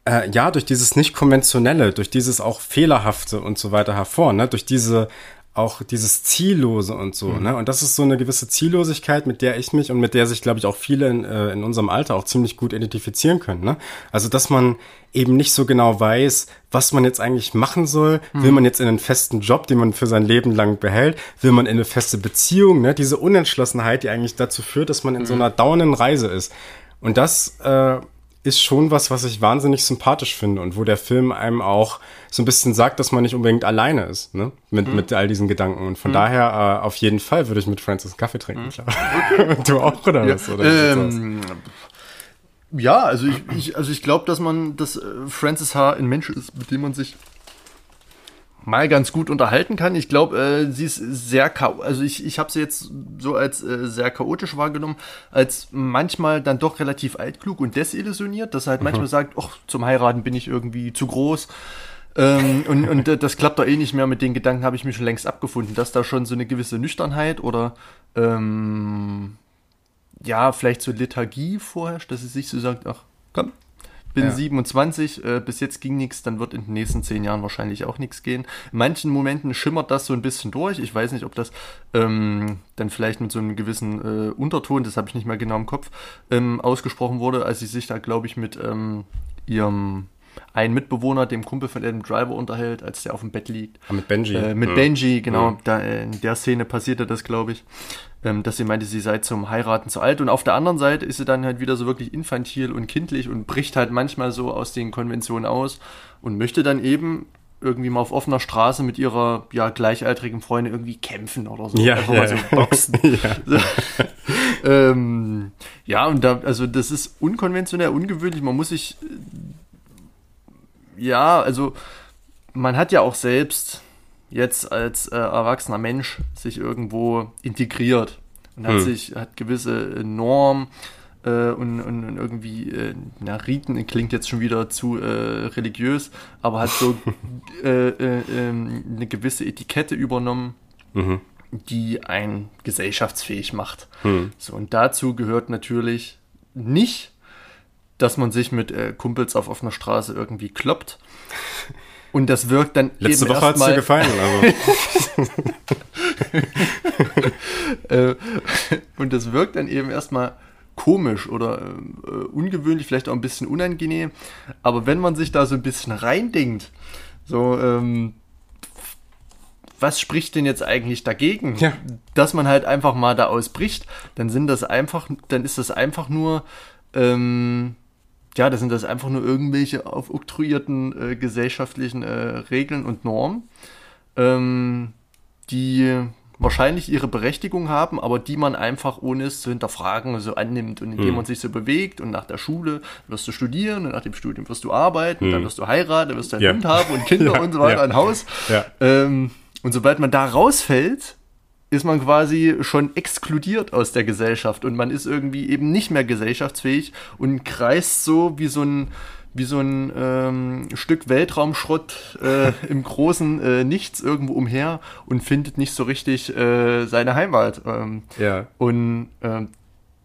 äh, ja, durch dieses nicht konventionelle, durch dieses auch fehlerhafte und so weiter hervor, ne? durch diese auch dieses Ziellose und so, mhm. ne? Und das ist so eine gewisse Ziellosigkeit, mit der ich mich und mit der sich, glaube ich, auch viele in, äh, in unserem Alter auch ziemlich gut identifizieren können, ne? Also, dass man eben nicht so genau weiß, was man jetzt eigentlich machen soll. Mhm. Will man jetzt in einen festen Job, den man für sein Leben lang behält? Will man in eine feste Beziehung, ne? Diese Unentschlossenheit, die eigentlich dazu führt, dass man in mhm. so einer dauernden Reise ist. Und das, äh, ist schon was, was ich wahnsinnig sympathisch finde und wo der Film einem auch so ein bisschen sagt, dass man nicht unbedingt alleine ist, ne? Mit, mhm. mit all diesen Gedanken. Und von mhm. daher, äh, auf jeden Fall würde ich mit Francis Kaffee trinken, mhm. klar. Okay. [laughs] du auch, oder ja. was? Oder ähm, ja, also ich, ich also ich glaube, dass man, dass äh, Francis H. ein Mensch ist, mit dem man sich mal ganz gut unterhalten kann. Ich glaube, äh, sie ist sehr chaotisch, also ich, ich habe sie jetzt so als äh, sehr chaotisch wahrgenommen, als manchmal dann doch relativ altklug und desillusioniert, dass er halt mhm. manchmal sagt, ach, zum Heiraten bin ich irgendwie zu groß. Ähm, und, und das klappt doch eh nicht mehr mit den Gedanken, habe ich mich schon längst abgefunden, dass da schon so eine gewisse Nüchternheit oder ähm, ja, vielleicht so Lethargie vorherrscht, dass sie sich so sagt, ach, komm, bin ja. 27, äh, bis jetzt ging nichts, dann wird in den nächsten zehn Jahren wahrscheinlich auch nichts gehen. In manchen Momenten schimmert das so ein bisschen durch. Ich weiß nicht, ob das ähm, dann vielleicht mit so einem gewissen äh, Unterton, das habe ich nicht mehr genau im Kopf, ähm, ausgesprochen wurde, als sie sich da, glaube ich, mit ähm, ihrem einen Mitbewohner, dem Kumpel von Adam Driver unterhält, als der auf dem Bett liegt. Ah, mit Benji. Äh, mit ja. Benji, genau. Ja. Da, in der Szene passierte das, glaube ich. Ähm, dass sie meinte, sie sei zum Heiraten zu alt. Und auf der anderen Seite ist sie dann halt wieder so wirklich infantil und kindlich und bricht halt manchmal so aus den Konventionen aus und möchte dann eben irgendwie mal auf offener Straße mit ihrer ja gleichaltrigen Freundin irgendwie kämpfen oder so. Ja, Einfach ja, mal so boxen. [laughs] ja. [laughs] ähm, ja, und da, also das ist unkonventionell, ungewöhnlich. Man muss sich ja, also man hat ja auch selbst jetzt als äh, erwachsener Mensch sich irgendwo integriert und hat hm. sich, hat gewisse Normen äh, und, und, und, irgendwie, äh, na, Riten klingt jetzt schon wieder zu äh, religiös, aber hat so [laughs] äh, äh, ähm, eine gewisse Etikette übernommen. Mhm. die einen gesellschaftsfähig macht. Hm. So, und dazu gehört natürlich nicht dass man sich mit äh, Kumpels auf offener Straße irgendwie kloppt. [laughs] Und das wirkt dann Letzte eben Woche hat es dir gefallen. Also. [laughs] äh, und das wirkt dann eben erstmal komisch oder äh, ungewöhnlich, vielleicht auch ein bisschen unangenehm. Aber wenn man sich da so ein bisschen reindenkt, so, ähm, was spricht denn jetzt eigentlich dagegen, ja. dass man halt einfach mal da ausbricht, dann sind das einfach, dann ist das einfach nur ähm, ja, das sind das einfach nur irgendwelche aufoktroyierten äh, gesellschaftlichen äh, Regeln und Normen, ähm, die wahrscheinlich ihre Berechtigung haben, aber die man einfach ohne es zu hinterfragen so annimmt und indem hm. man sich so bewegt und nach der Schule wirst du studieren und nach dem Studium wirst du arbeiten, hm. dann wirst du heiraten, wirst du einen ja. Hund haben und [laughs] Kinder ja, und so weiter, ja. ein Haus. Ähm, und sobald man da rausfällt, ist man quasi schon exkludiert aus der Gesellschaft und man ist irgendwie eben nicht mehr gesellschaftsfähig und kreist so wie so ein wie so ein ähm, Stück Weltraumschrott äh, im großen äh, Nichts irgendwo umher und findet nicht so richtig äh, seine Heimat. Ähm, ja. Und ähm,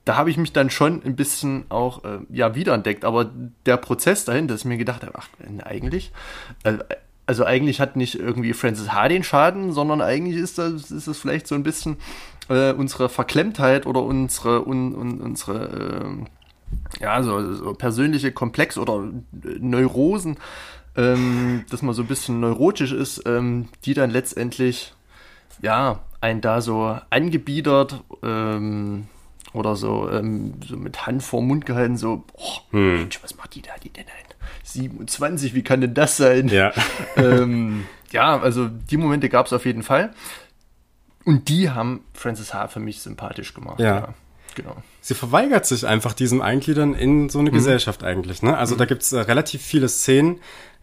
da habe ich mich dann schon ein bisschen auch äh, ja wiederentdeckt. Aber der Prozess dahin, dass ich mir gedacht habe, ach, eigentlich, äh, also eigentlich hat nicht irgendwie Francis H. den Schaden, sondern eigentlich ist das, ist das vielleicht so ein bisschen äh, unsere Verklemmtheit oder unsere, un, un, unsere äh, ja, so, so, persönliche Komplex oder äh, Neurosen, ähm, dass man so ein bisschen neurotisch ist, ähm, die dann letztendlich, ja, einen da so angebiedert ähm, oder so, ähm, so mit Hand vor Mund gehalten, so, oh, hm. Mensch, was macht die da, die denn ein? 27, wie kann denn das sein? Ja, [laughs] ähm, ja also die Momente gab es auf jeden Fall. Und die haben Francis H. für mich sympathisch gemacht. Ja. ja genau. Sie verweigert sich einfach diesem Eingliedern in so eine mhm. Gesellschaft eigentlich. Ne? Also mhm. da gibt es äh, relativ viele Szenen,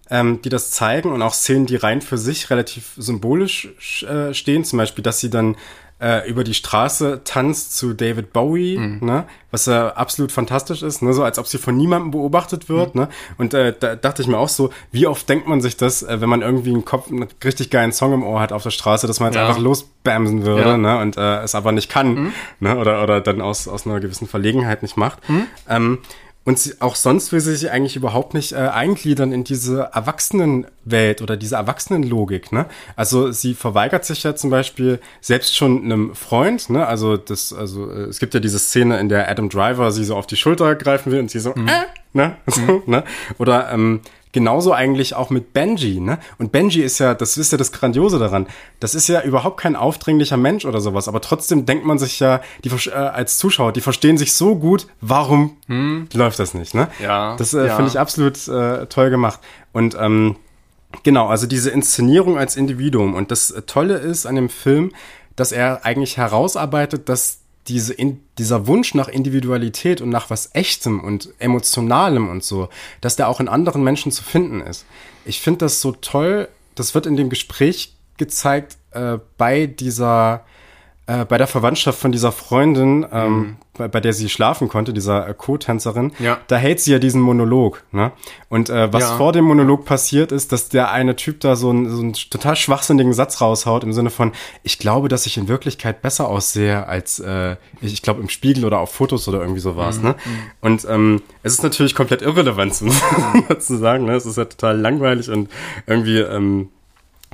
ähm, die das zeigen und auch Szenen, die rein für sich relativ symbolisch äh, stehen. Zum Beispiel, dass sie dann äh, über die Straße tanzt zu David Bowie, mhm. ne? was ja absolut fantastisch ist, ne? so als ob sie von niemandem beobachtet wird. Mhm. Ne? Und äh, da dachte ich mir auch so, wie oft denkt man sich das, äh, wenn man irgendwie einen Kopf, einen richtig geilen Song im Ohr hat auf der Straße, dass man jetzt ja. einfach losbamsen würde ja. ne? und äh, es aber nicht kann mhm. ne? oder, oder dann aus, aus einer gewissen Verlegenheit nicht macht. Mhm. Ähm, und sie, auch sonst will sie sich eigentlich überhaupt nicht äh, eingliedern in diese Erwachsenenwelt oder diese Erwachsenenlogik. Ne? Also sie verweigert sich ja zum Beispiel selbst schon einem Freund. Ne? Also das, also äh, es gibt ja diese Szene, in der Adam Driver sie so auf die Schulter greifen will und sie so, mhm. äh, ne? [laughs] So, mhm. ne? Oder ähm, Genauso eigentlich auch mit Benji, ne? Und Benji ist ja, das ist ja das Grandiose daran. Das ist ja überhaupt kein aufdringlicher Mensch oder sowas, aber trotzdem denkt man sich ja, die äh, als Zuschauer, die verstehen sich so gut, warum hm. läuft das nicht, ne? Ja. Das äh, ja. finde ich absolut äh, toll gemacht. Und ähm, genau, also diese Inszenierung als Individuum. Und das Tolle ist an dem Film, dass er eigentlich herausarbeitet, dass diese in, dieser Wunsch nach Individualität und nach was Echtem und Emotionalem und so, dass der auch in anderen Menschen zu finden ist. Ich finde das so toll. Das wird in dem Gespräch gezeigt äh, bei dieser äh, bei der Verwandtschaft von dieser Freundin, ähm, mhm. bei, bei, der sie schlafen konnte, dieser äh, Co-Tänzerin, ja. da hält sie ja diesen Monolog. Ne? Und äh, was ja. vor dem Monolog passiert ist, dass der eine Typ da so, ein, so einen total schwachsinnigen Satz raushaut im Sinne von, ich glaube, dass ich in Wirklichkeit besser aussehe als, äh, ich, ich glaube, im Spiegel oder auf Fotos oder irgendwie sowas. Mhm. Ne? Mhm. Und ähm, es ist natürlich komplett irrelevant zu, [laughs] zu sagen. Ne? Es ist ja total langweilig und irgendwie ähm,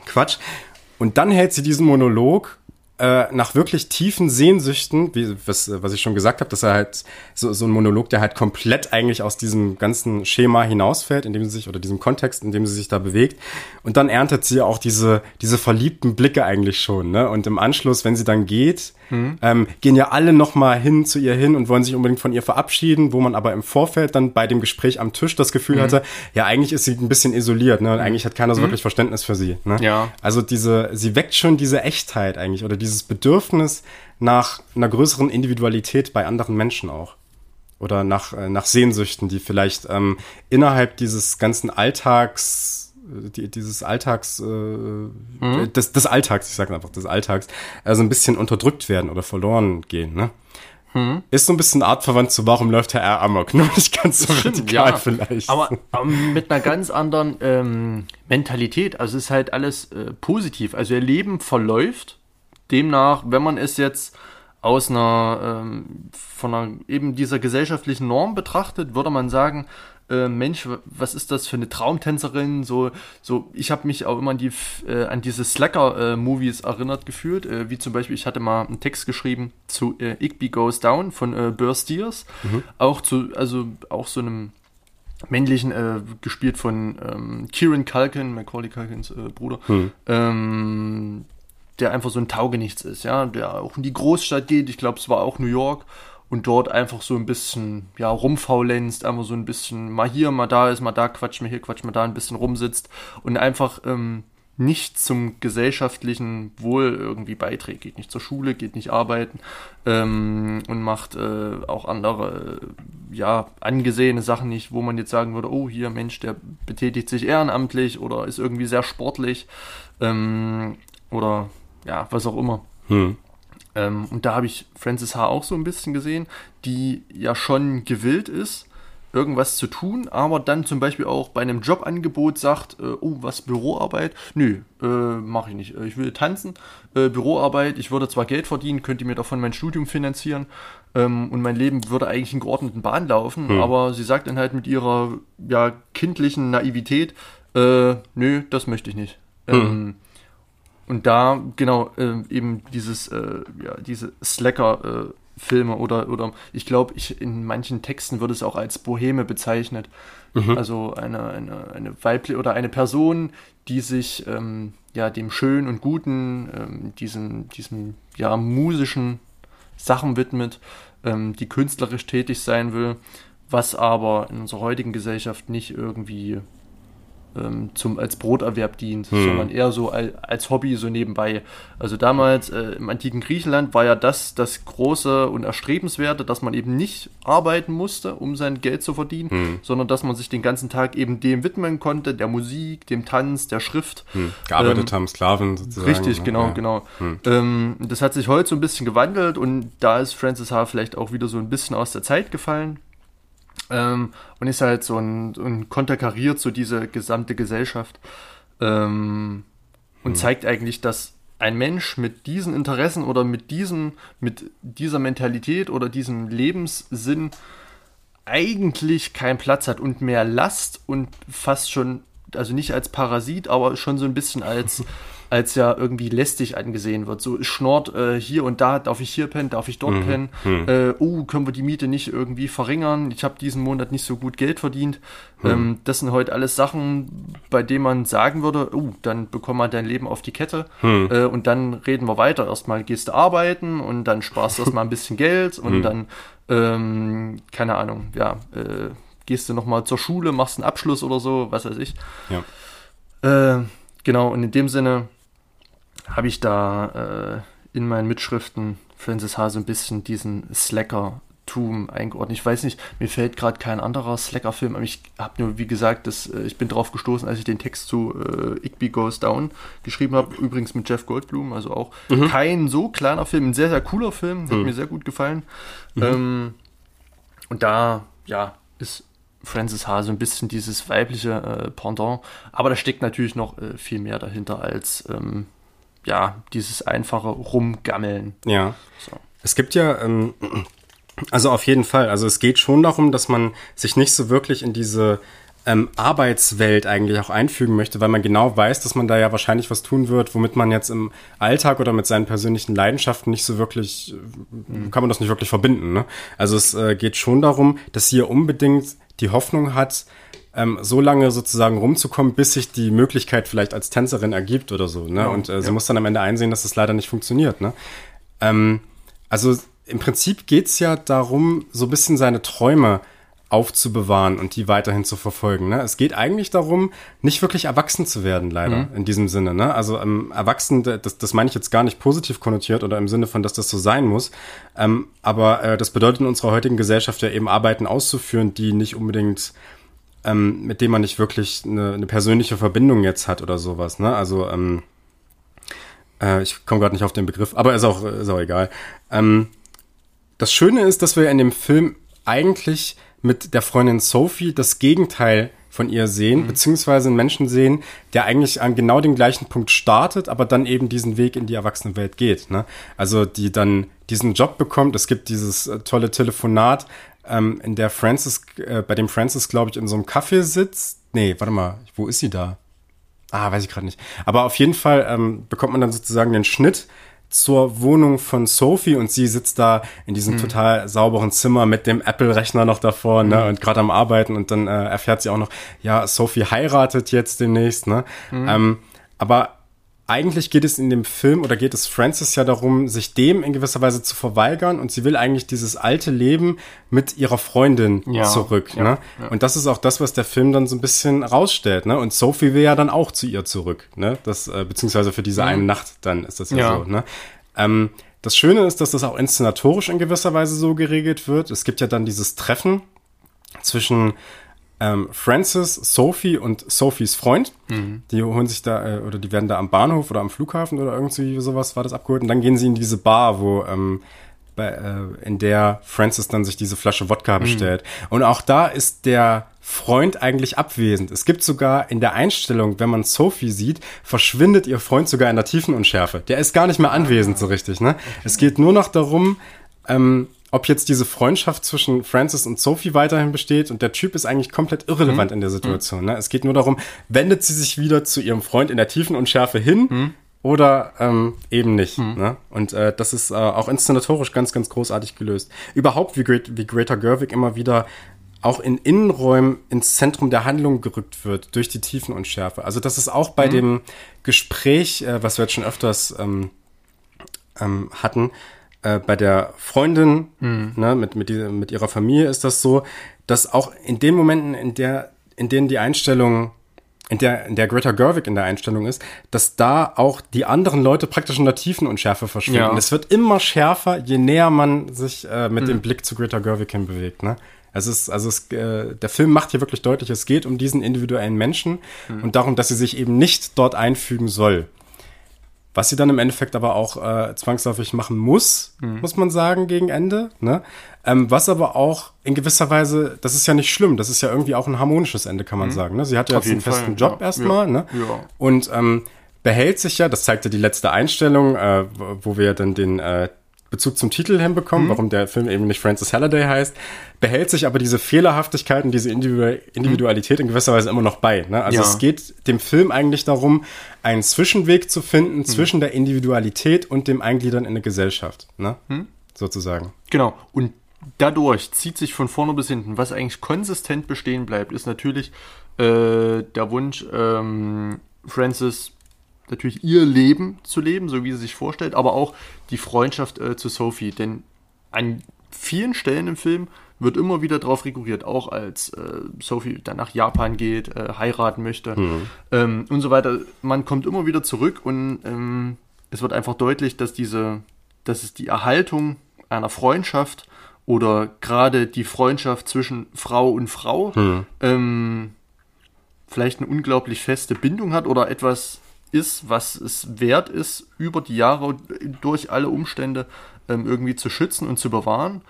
Quatsch. Und dann hält sie diesen Monolog äh, nach wirklich tiefen Sehnsüchten, wie, was, was ich schon gesagt habe, dass er halt so, so ein Monolog, der halt komplett eigentlich aus diesem ganzen Schema hinausfällt, in dem sie sich, oder diesem Kontext, in dem sie sich da bewegt. Und dann erntet sie auch diese, diese verliebten Blicke eigentlich schon, ne? Und im Anschluss, wenn sie dann geht, mhm. ähm, gehen ja alle nochmal hin zu ihr hin und wollen sich unbedingt von ihr verabschieden, wo man aber im Vorfeld dann bei dem Gespräch am Tisch das Gefühl mhm. hatte, ja, eigentlich ist sie ein bisschen isoliert, ne? Und mhm. eigentlich hat keiner so mhm. wirklich Verständnis für sie. Ne? Ja. Also diese, sie weckt schon diese Echtheit eigentlich oder dieses Bedürfnis nach einer größeren Individualität bei anderen Menschen auch oder nach, äh, nach Sehnsüchten, die vielleicht ähm, innerhalb dieses ganzen Alltags die, dieses Alltags, äh, mhm. des, des Alltags, ich sage einfach des Alltags, also ein bisschen unterdrückt werden oder verloren gehen, ne? Mhm. Ist so ein bisschen artverwandt zu Warum läuft Herr R. Amok? [laughs] Nur nicht ganz so Stimmt, radikal ja. vielleicht. Aber, aber, mit einer ganz anderen ähm, Mentalität. Also es ist halt alles äh, positiv. Also ihr Leben verläuft. Demnach, wenn man es jetzt aus einer, ähm, von einer eben dieser gesellschaftlichen Norm betrachtet, würde man sagen, äh, Mensch, was ist das für eine Traumtänzerin? So, so ich habe mich auch immer an, die, äh, an diese Slacker-Movies äh, erinnert gefühlt, äh, wie zum Beispiel, ich hatte mal einen Text geschrieben zu äh, Igby Goes Down von äh, Burr Steers, mhm. auch zu, also auch so einem männlichen, äh, gespielt von ähm, Kieran Culkin, Macaulay Culkins Bruder, mhm. ähm, der einfach so ein Taugenichts ist, ja, der auch in die Großstadt geht, ich glaube, es war auch New York und dort einfach so ein bisschen, ja, rumfaulenzt, einfach so ein bisschen mal hier, mal da ist, mal da quatscht mal hier, quatscht mal da, ein bisschen rumsitzt und einfach ähm, nicht zum gesellschaftlichen Wohl irgendwie beiträgt. Geht nicht zur Schule, geht nicht arbeiten ähm, und macht äh, auch andere, äh, ja, angesehene Sachen nicht, wo man jetzt sagen würde, oh, hier, Mensch, der betätigt sich ehrenamtlich oder ist irgendwie sehr sportlich ähm, oder ja, was auch immer. Hm. Ähm, und da habe ich Frances H. auch so ein bisschen gesehen, die ja schon gewillt ist, irgendwas zu tun, aber dann zum Beispiel auch bei einem Jobangebot sagt, äh, oh, was Büroarbeit? Nö, äh, mache ich nicht. Äh, ich will tanzen, äh, Büroarbeit, ich würde zwar Geld verdienen, könnte mir davon mein Studium finanzieren ähm, und mein Leben würde eigentlich in geordneten Bahn laufen, hm. aber sie sagt dann halt mit ihrer ja, kindlichen Naivität, äh, nö, das möchte ich nicht. Hm. Ähm, und da, genau, äh, eben dieses, äh, ja, diese Slacker-Filme äh, oder, oder ich glaube, ich, in manchen Texten wird es auch als Boheme bezeichnet. Mhm. Also eine, eine, eine weibliche oder eine Person, die sich ähm, ja dem Schönen und Guten, ähm, diesen, diesem ja musischen Sachen widmet, ähm, die künstlerisch tätig sein will, was aber in unserer heutigen Gesellschaft nicht irgendwie ähm, zum, als Broterwerb dient, hm. sondern eher so als, als, Hobby, so nebenbei. Also damals äh, im antiken Griechenland war ja das das große und erstrebenswerte, dass man eben nicht arbeiten musste, um sein Geld zu verdienen, hm. sondern dass man sich den ganzen Tag eben dem widmen konnte, der Musik, dem Tanz, der Schrift. Hm. Gearbeitet ähm, haben, Sklaven sozusagen. Richtig, ne? genau, ja. genau. Hm. Ähm, das hat sich heute so ein bisschen gewandelt und da ist Francis H. vielleicht auch wieder so ein bisschen aus der Zeit gefallen. Ähm, und ist halt so ein, ein konterkariert so diese gesamte Gesellschaft ähm, und hm. zeigt eigentlich, dass ein Mensch mit diesen Interessen oder mit diesem, mit dieser Mentalität oder diesem Lebenssinn eigentlich keinen Platz hat und mehr Last und fast schon, also nicht als Parasit, aber schon so ein bisschen als [laughs] als ja irgendwie lästig angesehen wird. So schnort äh, hier und da, darf ich hier pennen, darf ich dort mhm. pennen. Mhm. Äh, oh, können wir die Miete nicht irgendwie verringern? Ich habe diesen Monat nicht so gut Geld verdient. Mhm. Ähm, das sind heute alles Sachen, bei denen man sagen würde, oh, dann bekomm mal dein Leben auf die Kette mhm. äh, und dann reden wir weiter. Erstmal gehst du arbeiten und dann sparst du erstmal ein bisschen Geld und mhm. dann, ähm, keine Ahnung, ja, äh, gehst du nochmal zur Schule, machst einen Abschluss oder so, was weiß ich. Ja. Äh, genau, und in dem Sinne habe ich da äh, in meinen Mitschriften Francis H. so ein bisschen diesen Slacker-Tum eingeordnet. Ich weiß nicht, mir fällt gerade kein anderer Slacker-Film, aber ich habe nur, wie gesagt, das, äh, ich bin drauf gestoßen, als ich den Text zu äh, Igby Goes Down geschrieben habe, übrigens mit Jeff Goldblum, also auch mhm. kein so kleiner Film, ein sehr, sehr cooler Film, hat mhm. mir sehr gut gefallen. Mhm. Ähm, und da, ja, ist Francis H. so ein bisschen dieses weibliche äh, Pendant, aber da steckt natürlich noch äh, viel mehr dahinter als ähm, ja, dieses einfache Rumgammeln. Ja. So. Es gibt ja, ähm, also auf jeden Fall, also es geht schon darum, dass man sich nicht so wirklich in diese ähm, Arbeitswelt eigentlich auch einfügen möchte, weil man genau weiß, dass man da ja wahrscheinlich was tun wird, womit man jetzt im Alltag oder mit seinen persönlichen Leidenschaften nicht so wirklich, mhm. kann man das nicht wirklich verbinden. Ne? Also es äh, geht schon darum, dass sie unbedingt die Hoffnung hat, ähm, so lange sozusagen rumzukommen, bis sich die Möglichkeit vielleicht als Tänzerin ergibt oder so. Ne? Ja, und äh, sie ja. muss dann am Ende einsehen, dass das leider nicht funktioniert. Ne? Ähm, also im Prinzip geht's ja darum, so ein bisschen seine Träume aufzubewahren und die weiterhin zu verfolgen. Ne? Es geht eigentlich darum, nicht wirklich erwachsen zu werden, leider, mhm. in diesem Sinne. Ne? Also ähm, erwachsen, das, das meine ich jetzt gar nicht positiv konnotiert oder im Sinne von, dass das so sein muss. Ähm, aber äh, das bedeutet in unserer heutigen Gesellschaft ja eben Arbeiten auszuführen, die nicht unbedingt ähm, mit dem man nicht wirklich eine, eine, persönliche Verbindung jetzt hat oder sowas. Ne? Also ähm, äh, ich komme gerade nicht auf den Begriff, aber ist auch, ist auch egal. Ähm, das Schöne ist, dass wir in dem Film eigentlich mit der Freundin Sophie das Gegenteil von ihr sehen, mhm. beziehungsweise einen Menschen sehen, der eigentlich an genau dem gleichen Punkt startet, aber dann eben diesen Weg in die Erwachsenenwelt geht. Ne? Also die dann diesen Job bekommt. Es gibt dieses äh, tolle Telefonat, ähm, in der Francis, äh, bei dem Francis, glaube ich, in so einem Café sitzt. Nee, warte mal, wo ist sie da? Ah, weiß ich gerade nicht. Aber auf jeden Fall ähm, bekommt man dann sozusagen den Schnitt zur Wohnung von Sophie und sie sitzt da in diesem mhm. total sauberen Zimmer mit dem Apple-Rechner noch davor, ne, mhm. und gerade am Arbeiten und dann äh, erfährt sie auch noch, ja, Sophie heiratet jetzt demnächst, ne. Mhm. Ähm, aber eigentlich geht es in dem Film oder geht es Francis ja darum, sich dem in gewisser Weise zu verweigern und sie will eigentlich dieses alte Leben mit ihrer Freundin ja, zurück. Ja, ne? Ja. Und das ist auch das, was der Film dann so ein bisschen rausstellt. Ne? Und Sophie will ja dann auch zu ihr zurück. Ne? Das, äh, beziehungsweise für diese eine Nacht dann ist das ja, so. Ne? Ähm, das Schöne ist, dass das auch inszenatorisch in gewisser Weise so geregelt wird. Es gibt ja dann dieses Treffen zwischen ähm, Francis, Sophie und Sophies Freund. Mhm. Die holen sich da, äh, oder die werden da am Bahnhof oder am Flughafen oder irgendwie sowas war das abgeholt. Und dann gehen sie in diese Bar, wo, ähm, bei, äh, in der Francis dann sich diese Flasche Wodka mhm. bestellt. Und auch da ist der Freund eigentlich abwesend. Es gibt sogar in der Einstellung, wenn man Sophie sieht, verschwindet ihr Freund sogar in der Tiefenunschärfe. Der ist gar nicht mehr anwesend so richtig. Ne? Okay. Es geht nur noch darum, ähm, ob jetzt diese Freundschaft zwischen Francis und Sophie weiterhin besteht und der Typ ist eigentlich komplett irrelevant mhm. in der Situation. Mhm. Ne? Es geht nur darum, wendet sie sich wieder zu ihrem Freund in der Tiefen und Schärfe hin mhm. oder ähm, eben nicht. Mhm. Ne? Und äh, das ist äh, auch inszenatorisch ganz, ganz großartig gelöst. Überhaupt, wie, Great, wie Greta Gerwig immer wieder auch in Innenräumen ins Zentrum der Handlung gerückt wird durch die Tiefen und Schärfe. Also das ist auch bei mhm. dem Gespräch, äh, was wir jetzt schon öfters ähm, ähm, hatten, äh, bei der Freundin, mhm. ne, mit, mit, die, mit ihrer Familie ist das so, dass auch in den Momenten, in der, in denen die Einstellung in der, in der Greta Gerwig in der Einstellung ist, dass da auch die anderen Leute praktisch in der Tiefenunschärfe verschwinden. Ja. Es wird immer schärfer, je näher man sich äh, mit dem Blick zu Greta Gerwig hinbewegt. Ne? Es ist, also es, äh, der Film macht hier wirklich deutlich, es geht um diesen individuellen Menschen und darum, dass sie sich eben nicht dort einfügen soll. Was sie dann im Endeffekt aber auch äh, zwangsläufig machen muss, muss man sagen, gegen Ende. Ne? Ähm, was aber auch in gewisser Weise, das ist ja nicht schlimm, das ist ja irgendwie auch ein harmonisches Ende, kann man sagen. Ne? Sie hat ja Auf jetzt einen festen Fall, Job ja. erstmal. Ja. Ne? Ja. Und ähm, behält sich ja, das zeigt ja die letzte Einstellung, äh, wo- wo wir dann den äh, Bezug zum Titel hinbekommen, warum der Film eben nicht Francis Halliday heißt, behält sich aber diese Fehlerhaftigkeit und diese Individu Individualität in gewisser Weise immer noch bei. Ne? Also Ja. es geht dem Film eigentlich darum, einen Zwischenweg zu finden zwischen der Individualität und dem Eingliedern in eine Gesellschaft, ne? sozusagen. Genau. Und dadurch zieht sich von vorne bis hinten, was eigentlich konsistent bestehen bleibt, ist natürlich äh, der Wunsch, ähm, Francis natürlich ihr Leben zu leben, so wie sie sich vorstellt, aber auch die Freundschaft äh, zu Sophie. Denn an vielen Stellen im Film wird immer wieder darauf rekurriert, auch als äh, Sophie dann nach Japan geht, äh, heiraten möchte ähm, und so weiter. Man kommt immer wieder zurück und ähm, es wird einfach deutlich, dass diese, dass es die Erhaltung einer Freundschaft oder gerade die Freundschaft zwischen Frau und Frau ähm, vielleicht eine unglaublich feste Bindung hat oder etwas ist, was es wert ist, über die Jahre durch alle Umstände ähm, irgendwie zu schützen und zu bewahren.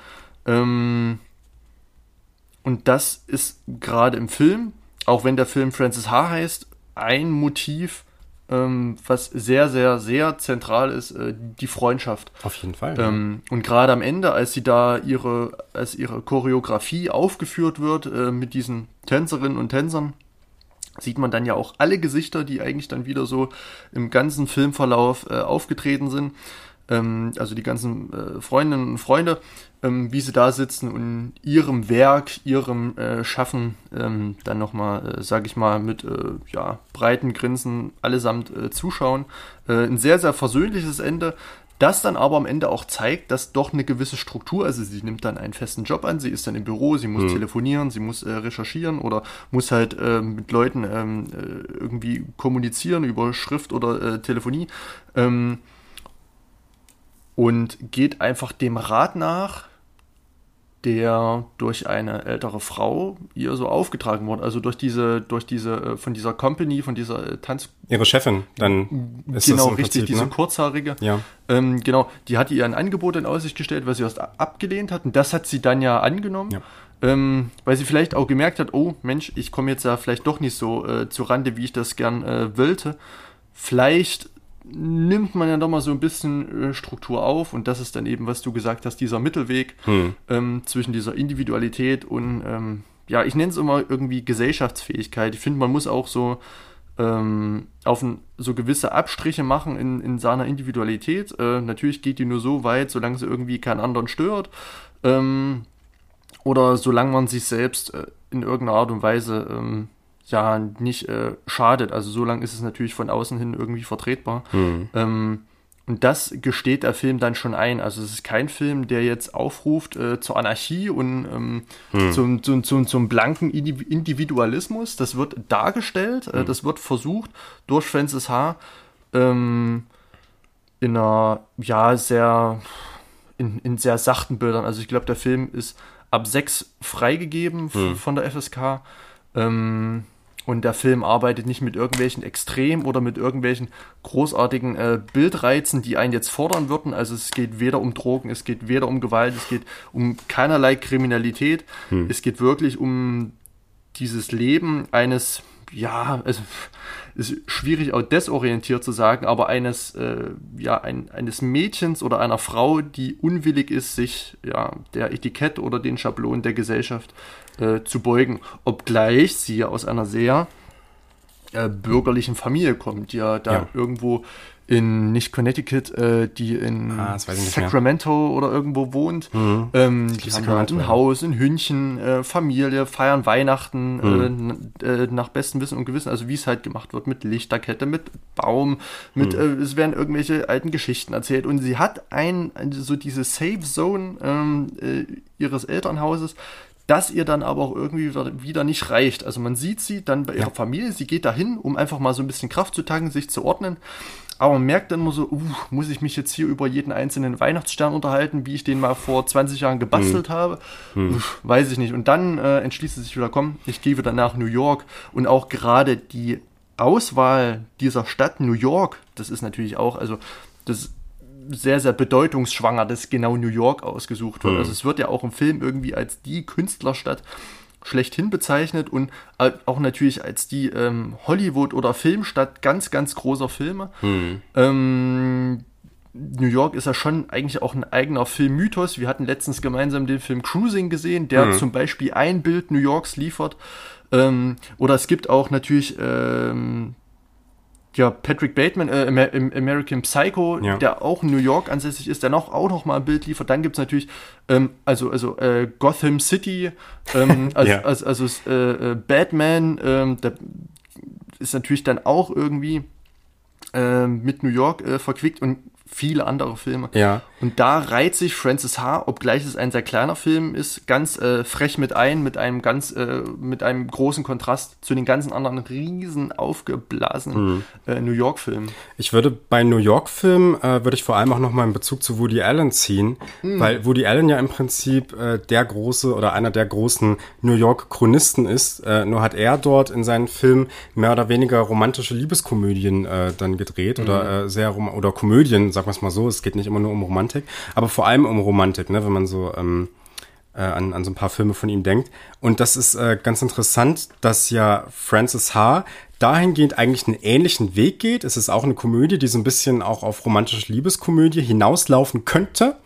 Ähm, und das ist gerade im Film, auch wenn der Film Francis H. heißt, ein Motiv, ähm, was sehr, sehr, sehr zentral ist, äh, die Freundschaft. Auf jeden Fall. Ähm, und gerade am Ende, als sie da ihre, als ihre Choreografie aufgeführt wird äh, mit diesen Tänzerinnen und Tänzern, sieht man dann ja auch alle Gesichter, die eigentlich dann wieder so im ganzen Filmverlauf äh, aufgetreten sind. Ähm, also die ganzen äh, Freundinnen und Freunde, ähm, wie sie da sitzen und ihrem Werk, ihrem äh, Schaffen ähm, dann nochmal, äh, sag ich mal, mit äh, ja, breiten Grinsen allesamt äh, zuschauen. Äh, ein sehr, sehr versöhnliches Ende. Das dann aber am Ende auch zeigt, dass doch eine gewisse Struktur, also sie nimmt dann einen festen Job an, sie ist dann im Büro, sie muss telefonieren, sie muss äh, recherchieren oder muss halt ähm, mit Leuten ähm, äh, irgendwie kommunizieren über Schrift oder äh, Telefonie ähm, und geht einfach dem Rat nach, der durch eine ältere Frau ihr so aufgetragen wurde, also durch diese, durch diese, äh, von dieser Company, von dieser äh, Tanz, Ihre Chefin, dann ist genau, das richtig, Prinzip, diese ne? kurzhaarige. Ja. Ähm, genau, die hatte ihr ein Angebot in Aussicht gestellt, was sie erst abgelehnt hat. Und das hat sie dann ja angenommen. Ja. Ähm, weil sie vielleicht auch gemerkt hat, oh Mensch, ich komme jetzt ja vielleicht doch nicht so äh, zu Rande, wie ich das gern äh, wollte. Vielleicht nimmt man ja doch mal so ein bisschen äh, Struktur auf und das ist dann eben, was du gesagt hast, dieser Mittelweg ähm, zwischen dieser Individualität und ähm, ja, ich nenne es immer irgendwie Gesellschaftsfähigkeit. Ich finde, man muss auch so ähm, auf ein, so gewisse Abstriche machen in, in seiner Individualität. Äh, natürlich geht die nur so weit, solange sie irgendwie keinen anderen stört. Ähm, oder solange man sich selbst äh, in irgendeiner Art und Weise ähm, ja nicht äh, schadet. Also solange ist es natürlich von außen hin irgendwie vertretbar. Ähm, und das gesteht der Film dann schon ein. Also es ist kein Film, der jetzt aufruft äh, zur Anarchie und ähm, zum, zum, zum, zum blanken Indi- Individualismus. Das wird dargestellt, äh, das wird versucht durch Francis H. Ähm, in einer, ja, sehr, in, in sehr sachten Bildern. Also ich glaube, der Film ist ab sechs freigegeben f- von der FSK. Ähm, und der Film arbeitet nicht mit irgendwelchen Extrem oder mit irgendwelchen großartigen äh, Bildreizen, die einen jetzt fordern würden. Also es geht weder um Drogen, es geht weder um Gewalt, es geht um keinerlei Kriminalität. Es geht wirklich um dieses Leben eines, ja, also ist schwierig auch desorientiert zu sagen, aber eines, äh, ja, ein, eines Mädchens oder einer Frau, die unwillig ist, sich ja, der Etikett oder den Schablonen der Gesellschaft äh, zu beugen, obgleich sie ja aus einer sehr äh, bürgerlichen Familie kommt, die ja da Ja. irgendwo in, nicht Connecticut, äh, die in Ah. Sacramento oder irgendwo wohnt. Ähm, die haben Sacramento, ein ja. Haus, ein Hündchen, äh, Familie, feiern Weihnachten Mhm. äh, n- äh, nach bestem Wissen und Gewissen, also wie es halt gemacht wird, mit Lichterkette, mit Baum, mit, Mhm. äh, es werden irgendwelche alten Geschichten erzählt und sie hat ein, so diese Safe Zone ähm, äh, ihres Elternhauses, das ihr dann aber auch irgendwie wieder nicht reicht. Also man sieht sie dann bei ihrer Familie, sie geht dahin, um einfach mal so ein bisschen Kraft zu tanken, sich zu ordnen. Aber man merkt dann immer so, uh, muss ich mich jetzt hier über jeden einzelnen Weihnachtsstern unterhalten, wie ich den mal vor 20 Jahren gebastelt hm. habe? Hm. Uff, weiß ich nicht. Und dann äh, entschließt sie sich wieder, komm, ich gehe wieder nach New York. Und auch gerade die Auswahl dieser Stadt New York, das ist natürlich auch, also das sehr, sehr bedeutungsschwanger, dass genau New York ausgesucht wird. Mhm. Also es wird ja auch im Film irgendwie als die Künstlerstadt schlechthin bezeichnet und auch natürlich als die ähm, Hollywood- oder Filmstadt ganz, ganz großer Filme. Mhm. Ähm, New York ist ja schon eigentlich auch ein eigener Filmmythos. Wir hatten letztens gemeinsam den Film Cruising gesehen, der mhm. zum Beispiel ein Bild New Yorks liefert. Ähm, oder es gibt auch natürlich ähm, ja, Patrick Bateman, äh, American Psycho, ja. der auch in New York ansässig ist, der noch auch noch mal ein Bild liefert. Dann gibt es natürlich, ähm, also, also äh, Gotham City, ähm, [laughs] also, ja. also, also äh, Batman, ähm, der ist natürlich dann auch irgendwie äh, mit New York äh, verquickt und viele andere Filme. Ja. Und da reiht sich Francis H., obgleich es ein sehr kleiner Film ist, ganz äh, frech mit ein, mit einem ganz, äh, mit einem großen Kontrast zu den ganzen anderen riesen aufgeblasenen mhm. äh, New York-Filmen. Ich würde bei New York-Filmen, äh, würde ich vor allem auch nochmal in Bezug zu Woody Allen ziehen, mhm. weil Woody Allen ja im Prinzip äh, der große oder einer der großen New York-Chronisten ist. Äh, nur hat er dort in seinen Filmen mehr oder weniger romantische Liebeskomödien dann gedreht mhm. oder sehr rom oder Komödien, sagen wir es mal so. Es geht nicht immer nur um Romantik aber vor allem um Romantik, ne, wenn man so ähm, äh, an, an so ein paar Filme von ihm denkt. Und das ist äh, ganz interessant, dass ja Francis H. dahingehend eigentlich einen ähnlichen Weg geht. Es ist auch eine Komödie, die so ein bisschen auch auf romantische Liebeskomödie hinauslaufen könnte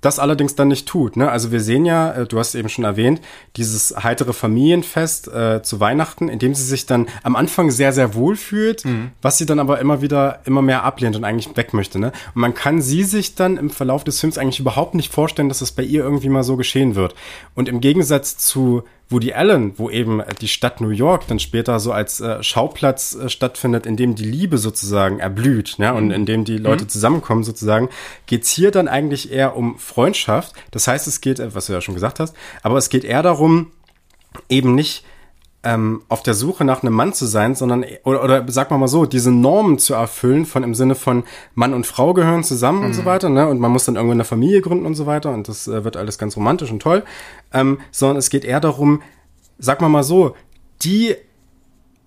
das allerdings dann nicht tut. Ne? Also wir sehen ja, äh, du hast eben schon erwähnt, dieses heitere Familienfest äh, zu Weihnachten, in dem sie sich dann am Anfang sehr, sehr wohl fühlt, mhm. was sie dann aber immer wieder immer mehr ablehnt und eigentlich weg möchte. Ne? Und man kann sie sich dann im Verlauf des Films eigentlich überhaupt nicht vorstellen, dass es das bei ihr irgendwie mal so geschehen wird. Und im Gegensatz zu Woody Allen, wo eben die Stadt New York dann später so als äh, Schauplatz äh, stattfindet, in dem die Liebe sozusagen erblüht, ja, und mhm. in dem die Leute mhm. zusammenkommen sozusagen, geht's hier dann eigentlich eher um Freundschaft. Das heißt, es geht, äh, was du ja schon gesagt hast, aber es geht eher darum, eben nicht ähm, auf der Suche nach einem Mann zu sein, sondern, oder, oder sag mal mal so, diese Normen zu erfüllen von im Sinne von Mann und Frau gehören zusammen mhm. und so mhm. weiter, ne? Und man muss dann irgendwo eine Familie gründen und so weiter und das äh, wird alles ganz romantisch und toll. Ähm, sondern es geht eher darum, sag mal mal so, die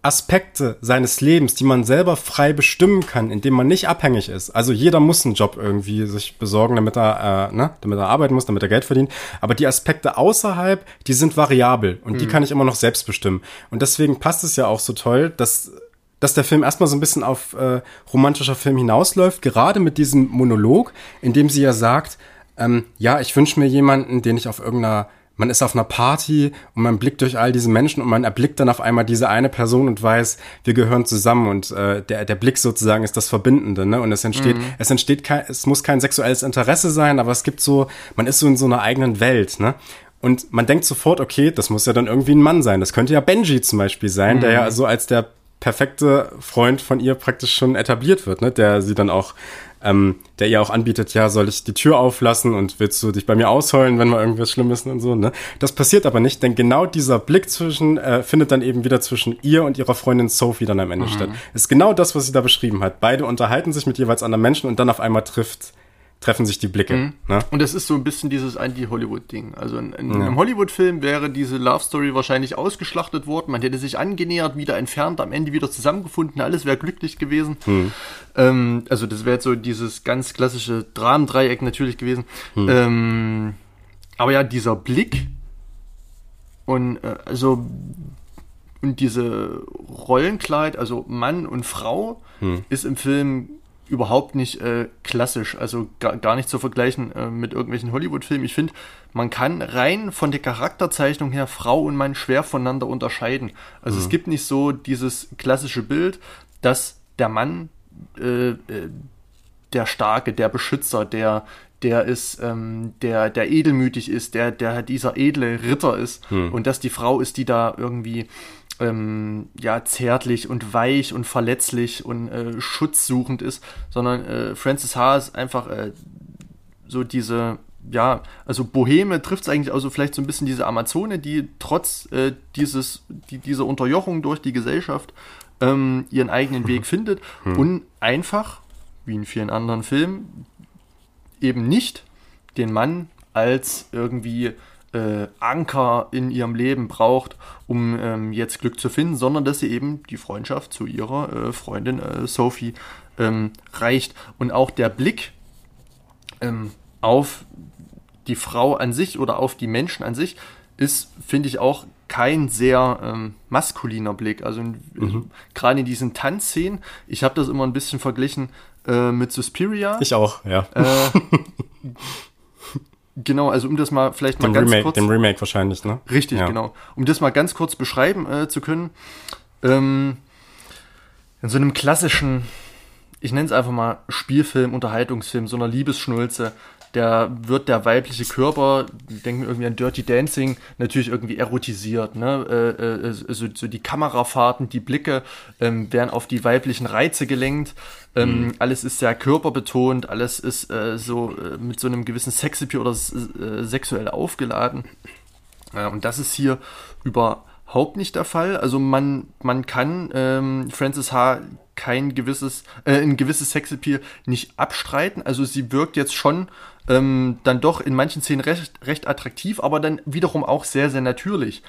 Aspekte seines Lebens, die man selber frei bestimmen kann, indem man nicht abhängig ist. Also jeder muss einen Job irgendwie sich besorgen, damit er, äh, ne, damit er arbeiten muss, damit er Geld verdient. Aber die Aspekte außerhalb, die sind variabel und mhm. die kann ich immer noch selbst bestimmen. Und deswegen passt es ja auch so toll, dass dass der Film erstmal so ein bisschen auf äh, romantischer Film hinausläuft, gerade mit diesem Monolog, in dem sie ja sagt, ähm, ja, ich wünsche mir jemanden, den ich auf irgendeiner man ist auf einer Party und man blickt durch all diese Menschen und man erblickt dann auf einmal diese eine Person und weiß, wir gehören zusammen und äh, der, der Blick sozusagen ist das Verbindende, ne? Und es entsteht, mhm. es entsteht kein, es muss kein sexuelles Interesse sein, aber es gibt so, man ist so in so einer eigenen Welt, ne? Und man denkt sofort, okay, das muss ja dann irgendwie ein Mann sein. Das könnte ja Benji zum Beispiel sein, mhm. der ja so als der perfekte Freund von ihr praktisch schon etabliert wird, ne? Der sie dann auch ähm, der ihr auch anbietet, ja, soll ich die Tür auflassen und willst du dich bei mir ausheulen, wenn mal irgendwas schlimm ist und so, ne? Das passiert aber nicht, denn genau dieser Blick zwischen, äh, findet dann eben wieder zwischen ihr und ihrer Freundin Sophie dann am Ende mhm. statt. Ist genau das, was sie da beschrieben hat. Beide unterhalten sich mit jeweils anderen Menschen und dann auf einmal trifft treffen sich die Blicke. Mhm. Ne? Und das ist so ein bisschen dieses Anti-Hollywood-Ding. Also in, in ja. einem Hollywood-Film wäre diese Love Story wahrscheinlich ausgeschlachtet worden. Man hätte sich angenähert, wieder entfernt, am Ende wieder zusammengefunden, alles wäre glücklich gewesen. Mhm. Ähm, also das wäre jetzt so dieses ganz klassische Dramendreieck natürlich gewesen. Mhm. Ähm, aber ja, dieser Blick und äh, also und diese Rollenkleid, also Mann und Frau, hm. ist im Film überhaupt nicht äh, klassisch, also gar, gar nicht zu vergleichen äh, mit irgendwelchen Hollywood-Filmen. Ich finde, man kann rein von der Charakterzeichnung her Frau und Mann schwer voneinander unterscheiden. Also mhm. es gibt nicht so dieses klassische Bild, dass der Mann äh, äh, der Starke, der Beschützer, der der ist, ähm, der, der edelmütig ist, der, der dieser edle Ritter ist hm. und dass die Frau ist, die da irgendwie ähm, ja, zärtlich und weich und verletzlich und äh, schutzsuchend ist, sondern äh, Francis H. ist einfach äh, so diese ja, also Boheme trifft es eigentlich also vielleicht so ein bisschen diese Amazone, die trotz äh, dieses, die, dieser Unterjochung durch die Gesellschaft ähm, ihren eigenen Weg [laughs] findet Hm. und einfach, wie in vielen anderen Filmen, eben nicht den Mann als irgendwie äh, Anker in ihrem Leben braucht, um ähm, jetzt Glück zu finden, sondern dass sie eben die Freundschaft zu ihrer äh, Freundin äh, Sophie ähm, reicht. Und auch der Blick ähm, auf die Frau an sich oder auf die Menschen an sich ist, finde ich, auch kein sehr ähm, maskuliner Blick. Also, also gerade in diesen Tanzszenen, ich habe das immer ein bisschen verglichen äh, mit Suspiria. Ich auch, ja. Äh, [laughs] genau, also um das mal vielleicht mal dem, ganz Remake, kurz. dem Remake wahrscheinlich, ne? Richtig, Ja. genau. Um das mal ganz kurz beschreiben äh, zu können. Ähm, in so einem klassischen, ich nenne es einfach mal Spielfilm, Unterhaltungsfilm, so einer Liebesschnulze, der wird der weibliche Körper, denken wir irgendwie an Dirty Dancing, natürlich irgendwie erotisiert. Ne? Äh, äh, so, so die Kamerafahrten, die Blicke ähm, werden auf die weiblichen Reize gelenkt. Ähm, Alles ist sehr körperbetont, alles ist äh, so äh, mit so einem gewissen Sexappeal oder äh, sexuell aufgeladen. Und das ist hier überhaupt nicht der Fall. Also man, man kann ähm, Frances H. kein gewisses, äh, ein gewisses Sexappeal nicht abstreiten. Also sie wirkt jetzt schon ähm, dann doch in manchen Szenen recht, recht attraktiv, aber dann wiederum auch sehr, sehr natürlich.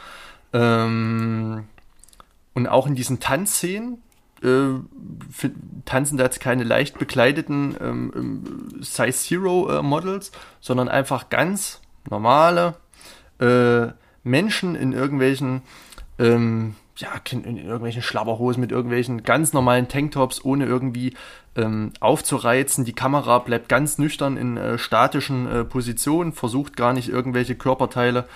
Ähm, und auch in diesen Tanzszenen äh, tanzen da jetzt keine leicht bekleideten ähm, ähm, Size Zero äh, Models, sondern einfach ganz normale äh, Menschen in irgendwelchen ähm, ja, in irgendwelchen Schlabberhosen mit irgendwelchen ganz normalen Tanktops, ohne irgendwie ähm, aufzureizen. Die Kamera bleibt ganz nüchtern in äh, statischen äh, Positionen, versucht gar nicht irgendwelche Körperteile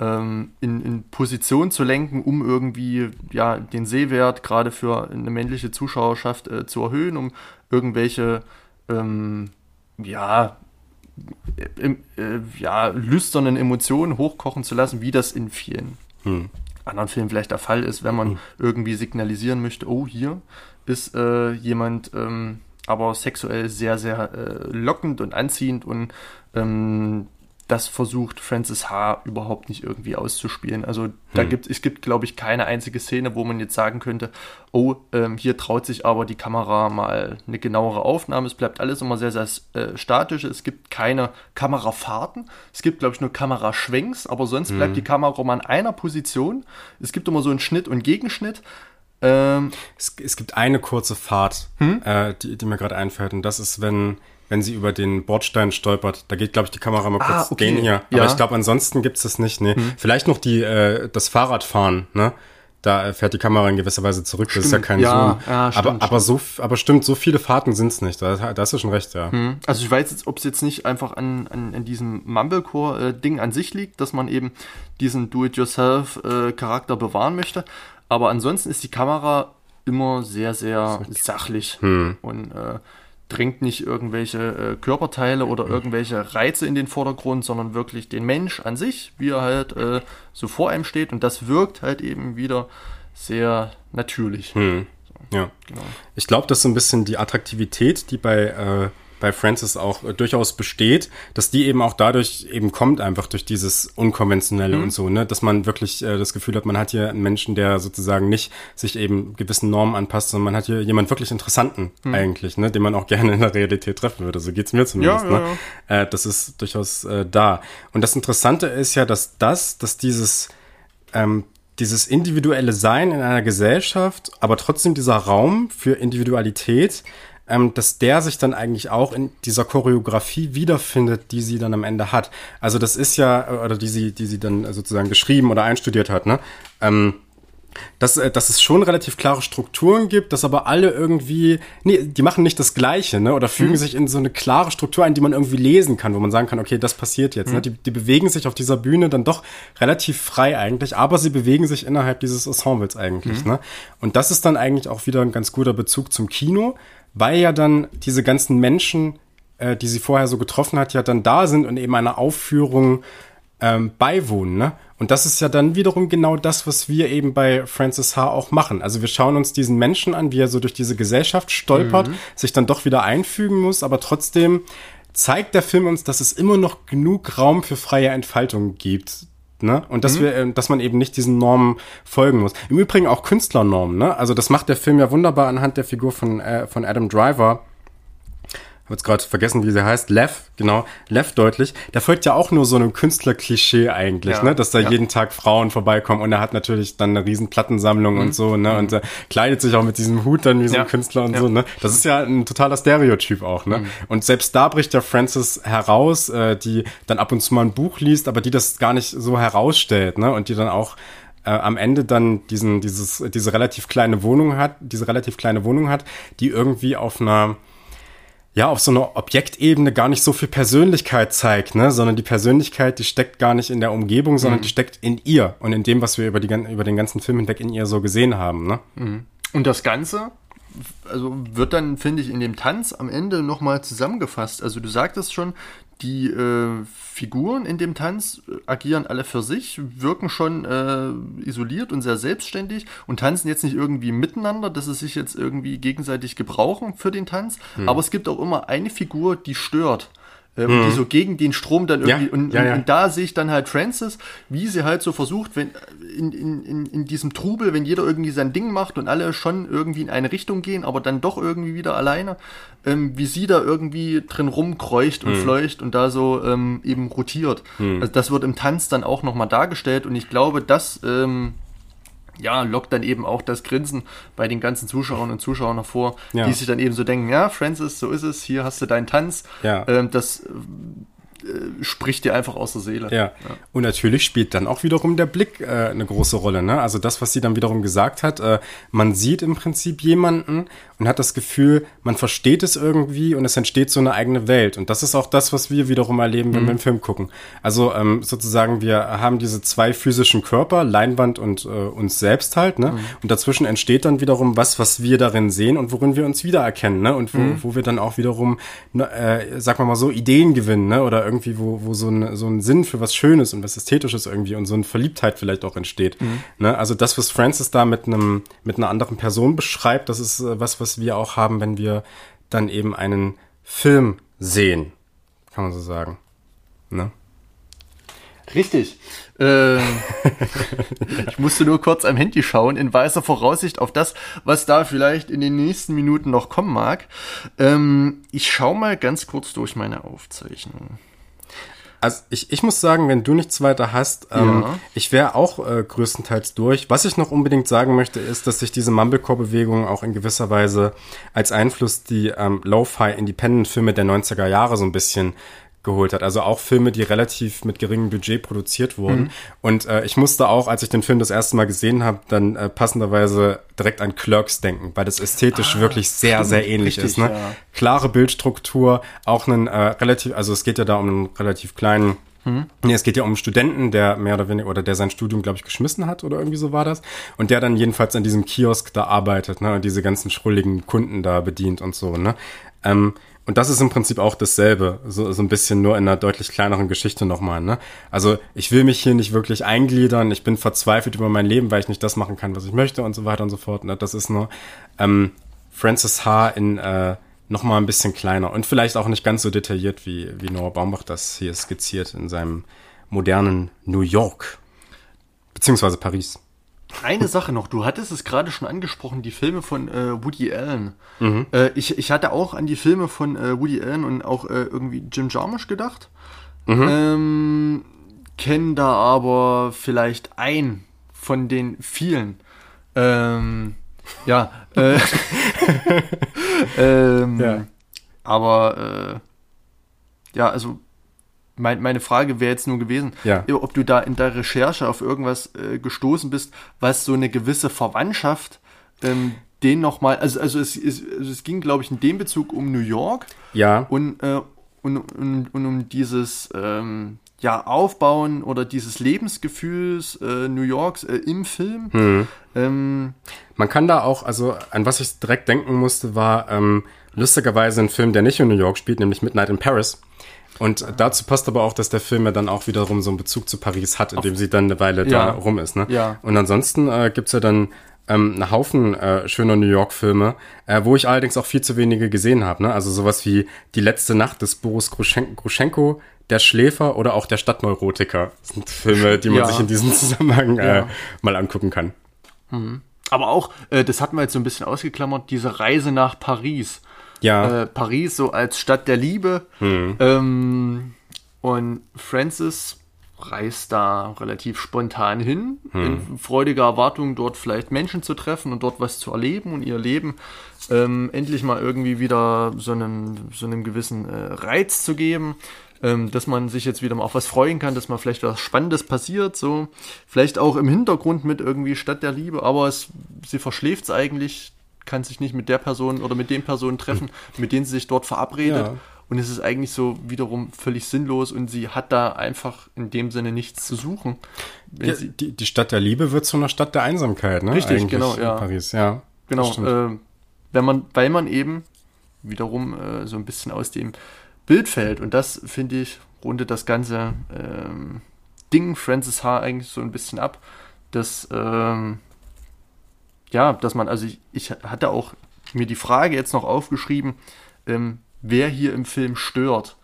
ähm, in, in Position zu lenken, um irgendwie ja, den Sehwert gerade für eine männliche Zuschauerschaft äh, zu erhöhen, um irgendwelche ähm, ja, im, äh, ja, lüsternen Emotionen hochkochen zu lassen, wie das in vielen Hm. Anderen Filmen vielleicht der Fall ist, wenn man irgendwie signalisieren möchte, oh, hier ist äh, jemand ähm, aber sexuell sehr, sehr äh, lockend und anziehend und ähm, das versucht Francis H. überhaupt nicht irgendwie auszuspielen. Also da gibt es gibt, glaube ich, keine einzige Szene, wo man jetzt sagen könnte, oh, ähm, hier traut sich aber die Kamera mal eine genauere Aufnahme. Es bleibt alles immer sehr, sehr äh, statisch. Es gibt keine Kamerafahrten. Es gibt, glaube ich, nur Kameraschwenks, aber sonst bleibt die Kamera immer an einer Position. Es gibt immer so einen Schnitt und Gegenschnitt. Ähm, Es, es gibt eine kurze Fahrt, Hm? äh, die, die mir gerade einfällt. Und das ist, wenn, wenn sie über den Bordstein stolpert. Da geht, glaube ich, die Kamera mal Ah, kurz okay. den hier. Aber Ja. ich glaube, ansonsten gibt's das nicht. Nee. Vielleicht noch die, äh, das Fahrradfahren, ne? Da äh, fährt die Kamera in gewisser Weise zurück. Das ist ja Stimmt. kein Ja, Zoom. ja, stimmt, aber, aber so, aber stimmt, so viele Fahrten sind's nicht. Da, da hast du schon recht, ja. Also ich weiß jetzt, ob es jetzt nicht einfach an, an, an diesem Mumblecore-Ding an sich liegt, dass man eben diesen Do-it-yourself-Charakter bewahren möchte. Aber ansonsten ist die Kamera immer sehr, sehr sachlich und äh, drängt nicht irgendwelche äh, Körperteile oder irgendwelche Reize in den Vordergrund, sondern wirklich den Mensch an sich, wie er halt äh, so vor einem steht. Und das wirkt halt eben wieder sehr natürlich. Ja. Genau. Ich glaube, dass so ein bisschen die Attraktivität, die bei, äh, bei Francis auch äh, durchaus besteht, dass die eben auch dadurch eben kommt, einfach durch dieses Unkonventionelle Mhm. und so, ne? Dass man wirklich äh, das Gefühl hat, man hat hier einen Menschen, der sozusagen nicht sich eben gewissen Normen anpasst, sondern man hat hier jemand wirklich Interessanten eigentlich, ne? Den man auch [laughs] gerne in der Realität treffen würde. So geht's mir zumindest. Mhm. Ja, ja, ne? Äh, das ist durchaus äh, da. Und das Interessante ist ja, dass das, dass dieses ähm, dieses individuelle Sein in einer Gesellschaft, aber trotzdem dieser Raum für Individualität, ähm, dass der sich dann eigentlich auch in dieser Choreografie wiederfindet, die sie dann am Ende hat. Also das ist ja, äh, oder die sie, die sie dann sozusagen geschrieben oder einstudiert hat, ne? Ähm, dass, äh, dass es schon relativ klare Strukturen gibt, dass aber alle irgendwie, nee, die machen nicht das Gleiche, ne, oder fügen sich in so eine klare Struktur ein, die man irgendwie lesen kann, wo man sagen kann, okay, das passiert jetzt, ne, die, die bewegen sich auf dieser Bühne dann doch relativ frei eigentlich, aber sie bewegen sich innerhalb dieses Ensembles eigentlich, ne, und das ist dann eigentlich auch wieder ein ganz guter Bezug zum Kino, weil ja dann diese ganzen Menschen, äh, die sie vorher so getroffen hat, ja dann da sind und eben einer Aufführung ähm, beiwohnen. Ne? Und das ist ja dann wiederum genau das, was wir eben bei Francis H. auch machen. Also wir schauen uns diesen Menschen an, wie er so durch diese Gesellschaft stolpert, sich dann doch wieder einfügen muss, aber trotzdem zeigt der Film uns, dass es immer noch genug Raum für freie Entfaltung gibt. Ne? Und dass Mhm. wir, äh, dass man eben nicht diesen Normen folgen muss. Im Übrigen auch Künstlernormen, ne? Also das macht der Film ja wunderbar anhand der Figur von, äh, von Adam Driver. Jetzt gerade vergessen, wie sie heißt. Lev, genau, Lev deutlich. Der folgt ja auch nur so einem Künstlerklischee eigentlich, Ja, ne? Dass da ja. jeden Tag Frauen vorbeikommen und er hat natürlich dann eine riesen Plattensammlung und so, ne? Und äh, kleidet sich auch mit diesem Hut dann wie so ein Mhm. Ja, Künstler und ja. so, ne? Das ist ja ein totaler Stereotyp auch, ne? Und selbst da bricht der Francis heraus, äh, die dann ab und zu mal ein Buch liest, aber die das gar nicht so herausstellt, ne? Und die dann auch äh, am Ende dann diesen, dieses, diese relativ kleine Wohnung hat, diese relativ kleine Wohnung hat, die irgendwie auf einer ja, auf so einer Objektebene gar nicht so viel Persönlichkeit zeigt, ne, sondern die Persönlichkeit, die steckt gar nicht in der Umgebung, sondern die steckt in ihr und in dem, was wir über, die, über den ganzen Film hinweg in ihr so gesehen haben, ne? Und das Ganze also wird dann, finde ich, in dem Tanz am Ende nochmal zusammengefasst. Also du sagtest schon, die äh, Figuren in dem Tanz äh, agieren alle für sich, wirken schon äh, isoliert und sehr selbstständig und tanzen jetzt nicht irgendwie miteinander, dass sie sich jetzt irgendwie gegenseitig gebrauchen für den Tanz. Hm. Aber es gibt auch immer eine Figur, die stört. Äh, und Die so gegen den Strom dann irgendwie. Ja, und, ja, ja. und da sehe ich dann halt Francis, wie sie halt so versucht, wenn in, in, in, in diesem Trubel, wenn jeder irgendwie sein Ding macht und alle schon irgendwie in eine Richtung gehen, aber dann doch irgendwie wieder alleine, ähm, wie sie da irgendwie drin rumkreucht und fleucht und da so ähm, eben rotiert. Also das wird im Tanz dann auch nochmal dargestellt und ich glaube, das ähm, ja, lockt dann eben auch das Grinsen bei den ganzen Zuschauern und Zuschauern hervor, Ja. die sich dann eben so denken, ja, Francis, so ist es, hier hast du deinen Tanz. Ja. Ähm, das äh, spricht dir einfach aus der Seele. Ja. Und natürlich spielt dann auch wiederum der Blick äh, eine große Rolle. Ne? Also das, was sie dann wiederum gesagt hat, äh, man sieht im Prinzip jemanden und hat das Gefühl, man versteht es irgendwie und es entsteht so eine eigene Welt. Und das ist auch das, was wir wiederum erleben, wenn wir einen Film gucken. Also ähm, sozusagen, wir haben diese zwei physischen Körper, Leinwand und äh, uns selbst halt. Ne? Und dazwischen entsteht dann wiederum was, was wir darin sehen und worin wir uns wiedererkennen. Ne? Und wo, wo wir dann auch wiederum, ne, äh, sag mal mal so, Ideen gewinnen. Ne? Oder irgendwie, wo, wo so, ein, so ein Sinn für was Schönes und was Ästhetisches irgendwie und so eine Verliebtheit vielleicht auch entsteht. Ne? Also das, was Francis da mit einem mit einer anderen Person beschreibt, das ist äh, was, was wir auch haben, wenn wir dann eben einen Film sehen. Kann man so sagen. Ne? Richtig. Ähm, [laughs] ich musste nur kurz am Handy schauen, in weißer Voraussicht auf das, was da vielleicht in den nächsten Minuten noch kommen mag. Ähm, ich schaue mal ganz kurz durch meine Aufzeichnung. Also ich, ich muss sagen, wenn du nichts weiter hast, ähm, Ja. ich wäre auch äh, größtenteils durch. Was ich noch unbedingt sagen möchte, ist, dass sich diese Mumblecore-Bewegung auch in gewisser Weise als Einfluss die ähm, Lo-Fi-Independent-Filme der 90er Jahre so ein bisschen geholt hat. Also auch Filme, die relativ mit geringem Budget produziert wurden. Mhm. Und äh, ich musste auch, als ich den Film das erste Mal gesehen habe, dann äh, passenderweise direkt an Clerks denken, weil das ästhetisch wirklich sehr, Ah, stimmt. sehr ähnlich Richtig, ist. Ne? ja. klare Bildstruktur, auch einen äh, relativ, also es geht ja da um einen relativ kleinen, nee, es geht ja um einen Studenten, der mehr oder weniger, oder der sein Studium, glaube ich, geschmissen hat oder irgendwie so war das. Und der dann jedenfalls an diesem Kiosk da arbeitet, ne, und diese ganzen schrulligen Kunden da bedient und so, ne. Ähm, und das ist im Prinzip auch dasselbe, so, so ein bisschen nur in einer deutlich kleineren Geschichte nochmal, ne. Also ich will mich hier nicht wirklich eingliedern, ich bin verzweifelt über mein Leben, weil ich nicht das machen kann, was ich möchte und so weiter und so fort. Ne? Das ist nur ähm, Francis H. in äh, noch mal ein bisschen kleiner und vielleicht auch nicht ganz so detailliert, wie, wie Noah Baumbach das hier skizziert in seinem modernen New York. Beziehungsweise Paris. Eine Sache noch, du hattest es gerade schon angesprochen, die Filme von äh, Woody Allen. Äh, ich, ich hatte auch an die Filme von äh, Woody Allen und auch äh, irgendwie Jim Jarmusch gedacht. Ähm, kenn da aber vielleicht ein von den vielen. Ähm, ja, äh, [laughs] ähm, Ja. aber äh, ja, also mein, meine Frage wäre jetzt nur gewesen, Ja. ob du da in der Recherche auf irgendwas äh, gestoßen bist, was so eine gewisse Verwandtschaft ähm, den nochmal, also, also, es, es, also es ging, glaube ich, in dem Bezug um New York Ja. und, äh, und, und, und um dieses ähm, ja, Aufbauen oder dieses Lebensgefühls äh, New Yorks äh, im Film. Hm. Ähm, Man kann da auch, also an was ich direkt denken musste, war ähm, lustigerweise ein Film, der nicht in New York spielt, nämlich Midnight in Paris. Und dazu passt aber auch, dass der Film ja dann auch wiederum so einen Bezug zu Paris hat, indem sie dann eine Weile Ja. da rum ist. Ne? Ja. Und ansonsten äh, gibt's ja dann ähm, einen Haufen äh, schöner New York-Filme, äh, wo ich allerdings auch viel zu wenige gesehen habe. Ne? Also sowas wie Die letzte Nacht des Boris Gruschenko, Der Schläfer oder auch Der Stadtneurotiker. Das sind Filme, die man ja. sich in diesem Zusammenhang äh, mal angucken kann. Mhm. Aber auch, äh, das hatten wir jetzt so ein bisschen ausgeklammert, diese Reise nach Paris. Ja. Äh, Paris so als Stadt der Liebe. Mhm. Ähm, und Francis reist da relativ spontan hin, hm. in freudiger Erwartung, dort vielleicht Menschen zu treffen und dort was zu erleben und ihr Leben ähm, endlich mal irgendwie wieder so einen, so einen gewissen äh, Reiz zu geben, ähm, dass man sich jetzt wieder mal auf was freuen kann, dass mal vielleicht was Spannendes passiert, so vielleicht auch im Hintergrund mit irgendwie Stadt der Liebe, aber es, sie verschläft es eigentlich, kann sich nicht mit der Person oder mit den Personen treffen, mit denen sie sich dort verabredet. Ja. Und es ist eigentlich so wiederum völlig sinnlos und sie hat da einfach in dem Sinne nichts zu suchen. Ja, die, die Stadt der Liebe wird zu einer Stadt der Einsamkeit, ne? Richtig, eigentlich genau, ja. Paris, ja. Genau, äh, wenn man, weil man eben wiederum äh, so ein bisschen aus dem Bild fällt. Und das, finde ich, rundet das ganze ähm, Ding Francis H. eigentlich so ein bisschen ab. Dass, ähm, ja, dass man, also ich, ich hatte auch mir die Frage jetzt noch aufgeschrieben, ähm, wer hier im Film stört.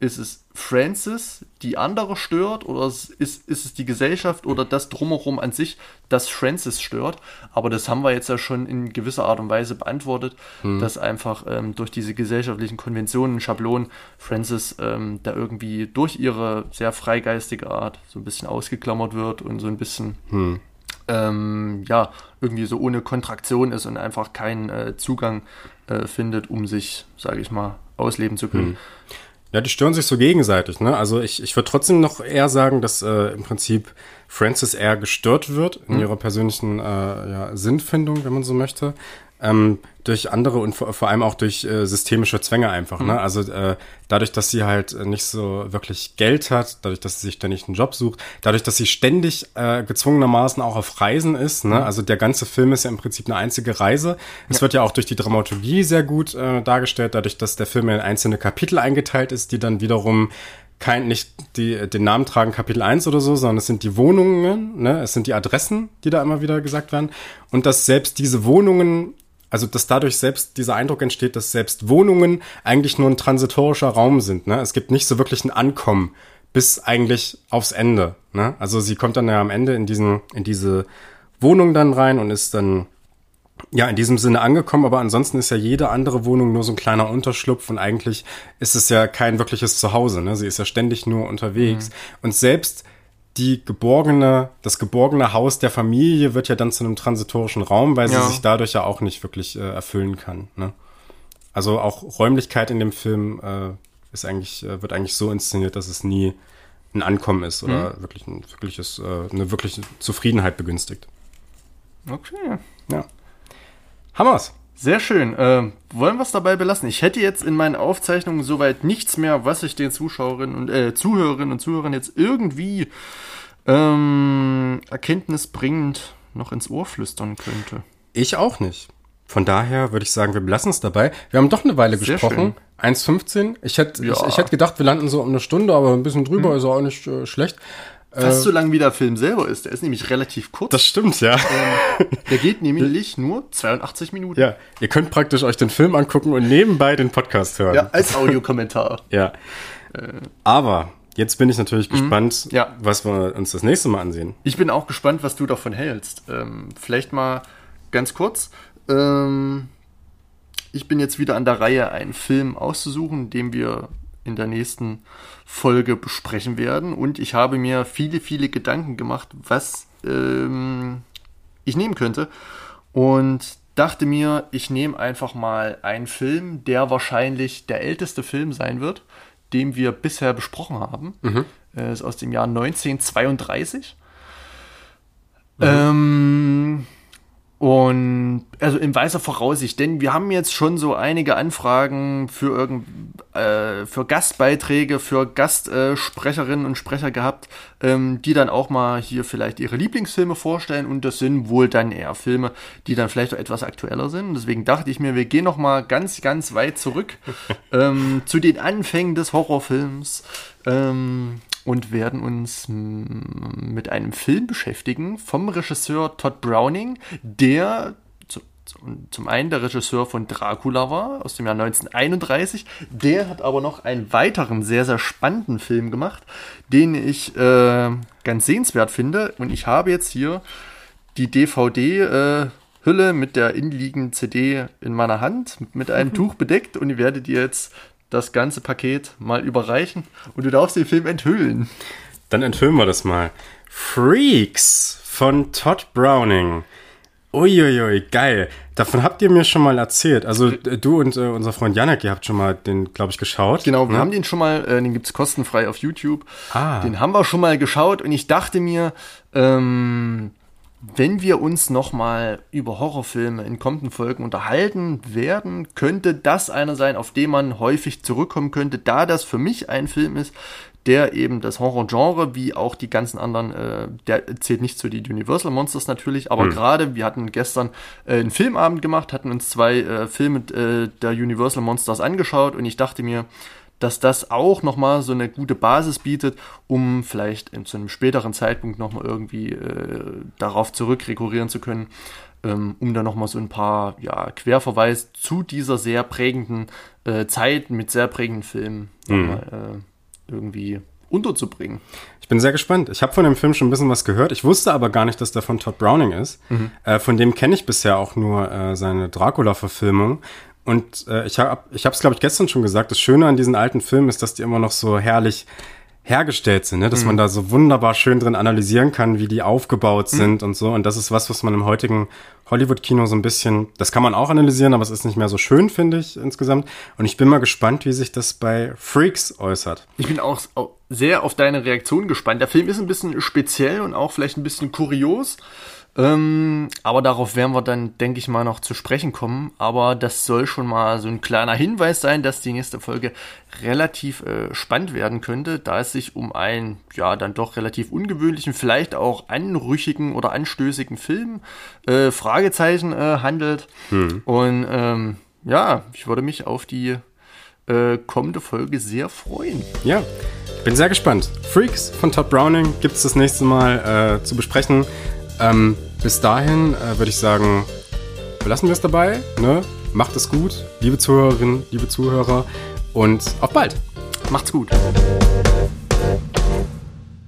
Ist es Francis, die andere stört, oder ist, ist es die Gesellschaft oder das drumherum an sich, das Francis stört? Aber das haben wir jetzt ja schon in gewisser Art und Weise beantwortet, hm. dass einfach ähm, durch diese gesellschaftlichen Konventionen, Schablonen, Francis ähm, da irgendwie durch ihre sehr freigeistige Art so ein bisschen ausgeklammert wird und so ein bisschen. Hm. Ähm, ja, irgendwie so ohne Kontraktion ist und einfach keinen äh, Zugang äh, findet, um sich, sage ich mal, ausleben zu können. Hm. Ja, die stören sich so gegenseitig. Ne? Also ich, ich würde trotzdem noch eher sagen, dass äh, im Prinzip Frances eher gestört wird in hm. ihrer persönlichen äh, ja, Sinnfindung, wenn man so möchte ähm, durch andere und vor, vor allem auch durch äh, systemische Zwänge einfach. Ne? Mhm. Ne? Also äh, dadurch, dass sie halt äh, nicht so wirklich Geld hat, dadurch, dass sie sich ständig einen Job sucht, dadurch, dass sie ständig äh, gezwungenermaßen auch auf Reisen ist. Ne? Mhm. Also der ganze Film ist ja im Prinzip eine einzige Reise. Es ja. wird ja auch durch die Dramaturgie sehr gut äh, dargestellt, dadurch, dass der Film in einzelne Kapitel eingeteilt ist, die dann wiederum kein, nicht die, den Namen tragen Kapitel 1 oder so, sondern es sind die Wohnungen, ne? es sind die Adressen, die da immer wieder gesagt werden. Und dass selbst diese Wohnungen also dass dadurch selbst dieser Eindruck entsteht, dass selbst Wohnungen eigentlich nur ein transitorischer Raum sind. Ne? Es gibt nicht so wirklich ein Ankommen bis eigentlich aufs Ende. Ne? Also sie kommt dann ja am Ende in diesen, in diese Wohnung dann rein und ist dann ja in diesem Sinne angekommen, aber ansonsten ist ja jede andere Wohnung nur so ein kleiner Unterschlupf und eigentlich ist es ja kein wirkliches Zuhause. Ne? Sie ist ja ständig nur unterwegs. Mhm. Und selbst die geborgene, das geborgene Haus der Familie wird ja dann zu einem transitorischen Raum, weil sie ja. sich dadurch ja auch nicht wirklich äh, erfüllen kann. Ne? Also auch Räumlichkeit in dem Film äh, ist eigentlich, äh, wird eigentlich so inszeniert, dass es nie ein Ankommen ist oder mhm. wirklich ein wirkliches, äh, eine wirkliche Zufriedenheit begünstigt. Okay. Ja. Hammers. Sehr schön. Äh, wollen wir es dabei belassen? Ich hätte jetzt in meinen Aufzeichnungen soweit nichts mehr, was ich den Zuschauerinnen und äh, Zuhörerinnen und Zuhörern jetzt irgendwie ähm, erkenntnisbringend noch ins Ohr flüstern könnte. Ich auch nicht. Von daher würde ich sagen, wir belassen es dabei. Wir haben doch eine Weile Sehr gesprochen. 1,15. Ich hätte ja. ich, ich hätte gedacht, wir landen so um eine Stunde, aber ein bisschen drüber hm. ist auch nicht äh, schlecht. Fast äh, so lang wie der Film selber ist. Der ist nämlich relativ kurz. Das stimmt, ja. Ähm, der geht nämlich [laughs] nur 82 Minuten. Ja, ihr könnt praktisch euch den Film angucken und nebenbei den Podcast hören. Ja, als Audiokommentar. [laughs] ja. Äh. Aber jetzt bin ich natürlich mhm. gespannt, ja. was wir uns das nächste Mal ansehen. Ich bin auch gespannt, was du davon hältst. Ähm, vielleicht mal ganz kurz. Ähm, ich bin jetzt wieder an der Reihe, einen Film auszusuchen, den wir in der nächsten Folge besprechen werden. Und ich habe mir viele, viele Gedanken gemacht, was ähm, ich nehmen könnte. Und dachte mir, ich nehme einfach mal einen Film, der wahrscheinlich der älteste Film sein wird, den wir bisher besprochen haben. Mhm. Äh, ist aus dem Jahr 1932. Mhm. Ähm, und also in weißer Voraussicht, denn wir haben jetzt schon so einige Anfragen für irgend, äh, für Gastbeiträge, für Gastsprecherinnen äh, und Sprecher gehabt, ähm, die dann auch mal hier vielleicht ihre Lieblingsfilme vorstellen und das sind wohl dann eher Filme, die dann vielleicht auch etwas aktueller sind. Deswegen dachte ich mir, wir gehen noch mal ganz, ganz weit zurück [laughs] ähm, zu den Anfängen des Horrorfilms. Ähm, und werden uns mit einem Film beschäftigen vom Regisseur Todd Browning, der zum einen der Regisseur von Dracula war, aus dem Jahr 1931. Der hat aber noch einen weiteren sehr, sehr spannenden Film gemacht, den ich äh, ganz sehenswert finde. Und ich habe jetzt hier die DVD-Hülle äh, mit der innenliegenden CD in meiner Hand, mit einem mhm. Tuch bedeckt und ich werde dir jetzt das ganze Paket mal überreichen und du darfst den Film enthüllen. Dann enthüllen wir das mal. Freaks von Todd Browning. Uiuiui, geil. Davon habt ihr mir schon mal erzählt. Also du und äh, unser Freund Janek, ihr habt schon mal den, glaube ich, geschaut. Genau, wir ne? haben den schon mal, äh, den gibt's kostenfrei auf YouTube. Ah. Den haben wir schon mal geschaut und ich dachte mir, ähm, wenn wir uns nochmal über Horrorfilme in kommenden Folgen unterhalten werden, könnte das einer sein, auf den man häufig zurückkommen könnte, da das für mich ein Film ist, der eben das Horror-Genre, wie auch die ganzen anderen, äh, der zählt nicht zu den Universal Monsters natürlich, aber mhm. gerade, wir hatten gestern äh, einen Filmabend gemacht, hatten uns zwei äh, Filme äh, der Universal Monsters angeschaut und ich dachte mir, dass das auch nochmal so eine gute Basis bietet, um vielleicht in, zu einem späteren Zeitpunkt nochmal irgendwie äh, darauf zurückrekurrieren zu können, ähm, um dann nochmal so ein paar ja, Querverweis zu dieser sehr prägenden äh, Zeit mit sehr prägenden Filmen mhm. nochmal äh, irgendwie unterzubringen. Ich bin sehr gespannt. Ich habe von dem Film schon ein bisschen was gehört. Ich wusste aber gar nicht, dass der von Todd Browning ist. Mhm. Äh, von dem kenne ich bisher auch nur äh, seine Dracula-Verfilmung. Und äh, ich habe ich es, glaube ich, gestern schon gesagt. Das Schöne an diesen alten Filmen ist, dass die immer noch so herrlich hergestellt sind, ne? dass mhm. man da so wunderbar schön drin analysieren kann, wie die aufgebaut mhm. sind und so. Und das ist was, was man im heutigen Hollywood-Kino so ein bisschen, das kann man auch analysieren, aber es ist nicht mehr so schön, finde ich insgesamt. Und ich bin mal gespannt, wie sich das bei Freaks äußert. Ich bin auch sehr auf deine Reaktion gespannt. Der Film ist ein bisschen speziell und auch vielleicht ein bisschen kurios. Ähm, aber darauf werden wir dann, denke ich mal, noch zu sprechen kommen. Aber das soll schon mal so ein kleiner Hinweis sein, dass die nächste Folge relativ äh, spannend werden könnte, da es sich um einen, ja, dann doch relativ ungewöhnlichen, vielleicht auch anrüchigen oder anstößigen Film, äh, Fragezeichen äh, handelt. Hm. Und ähm, ja, ich würde mich auf die äh, kommende Folge sehr freuen. Ja. Bin sehr gespannt. Freaks von Todd Browning gibt es das nächste Mal äh, zu besprechen. Ähm, bis dahin äh, würde ich sagen, belassen wir es dabei. Ne? Macht es gut, liebe Zuhörerinnen, liebe Zuhörer und auf bald. Macht's gut.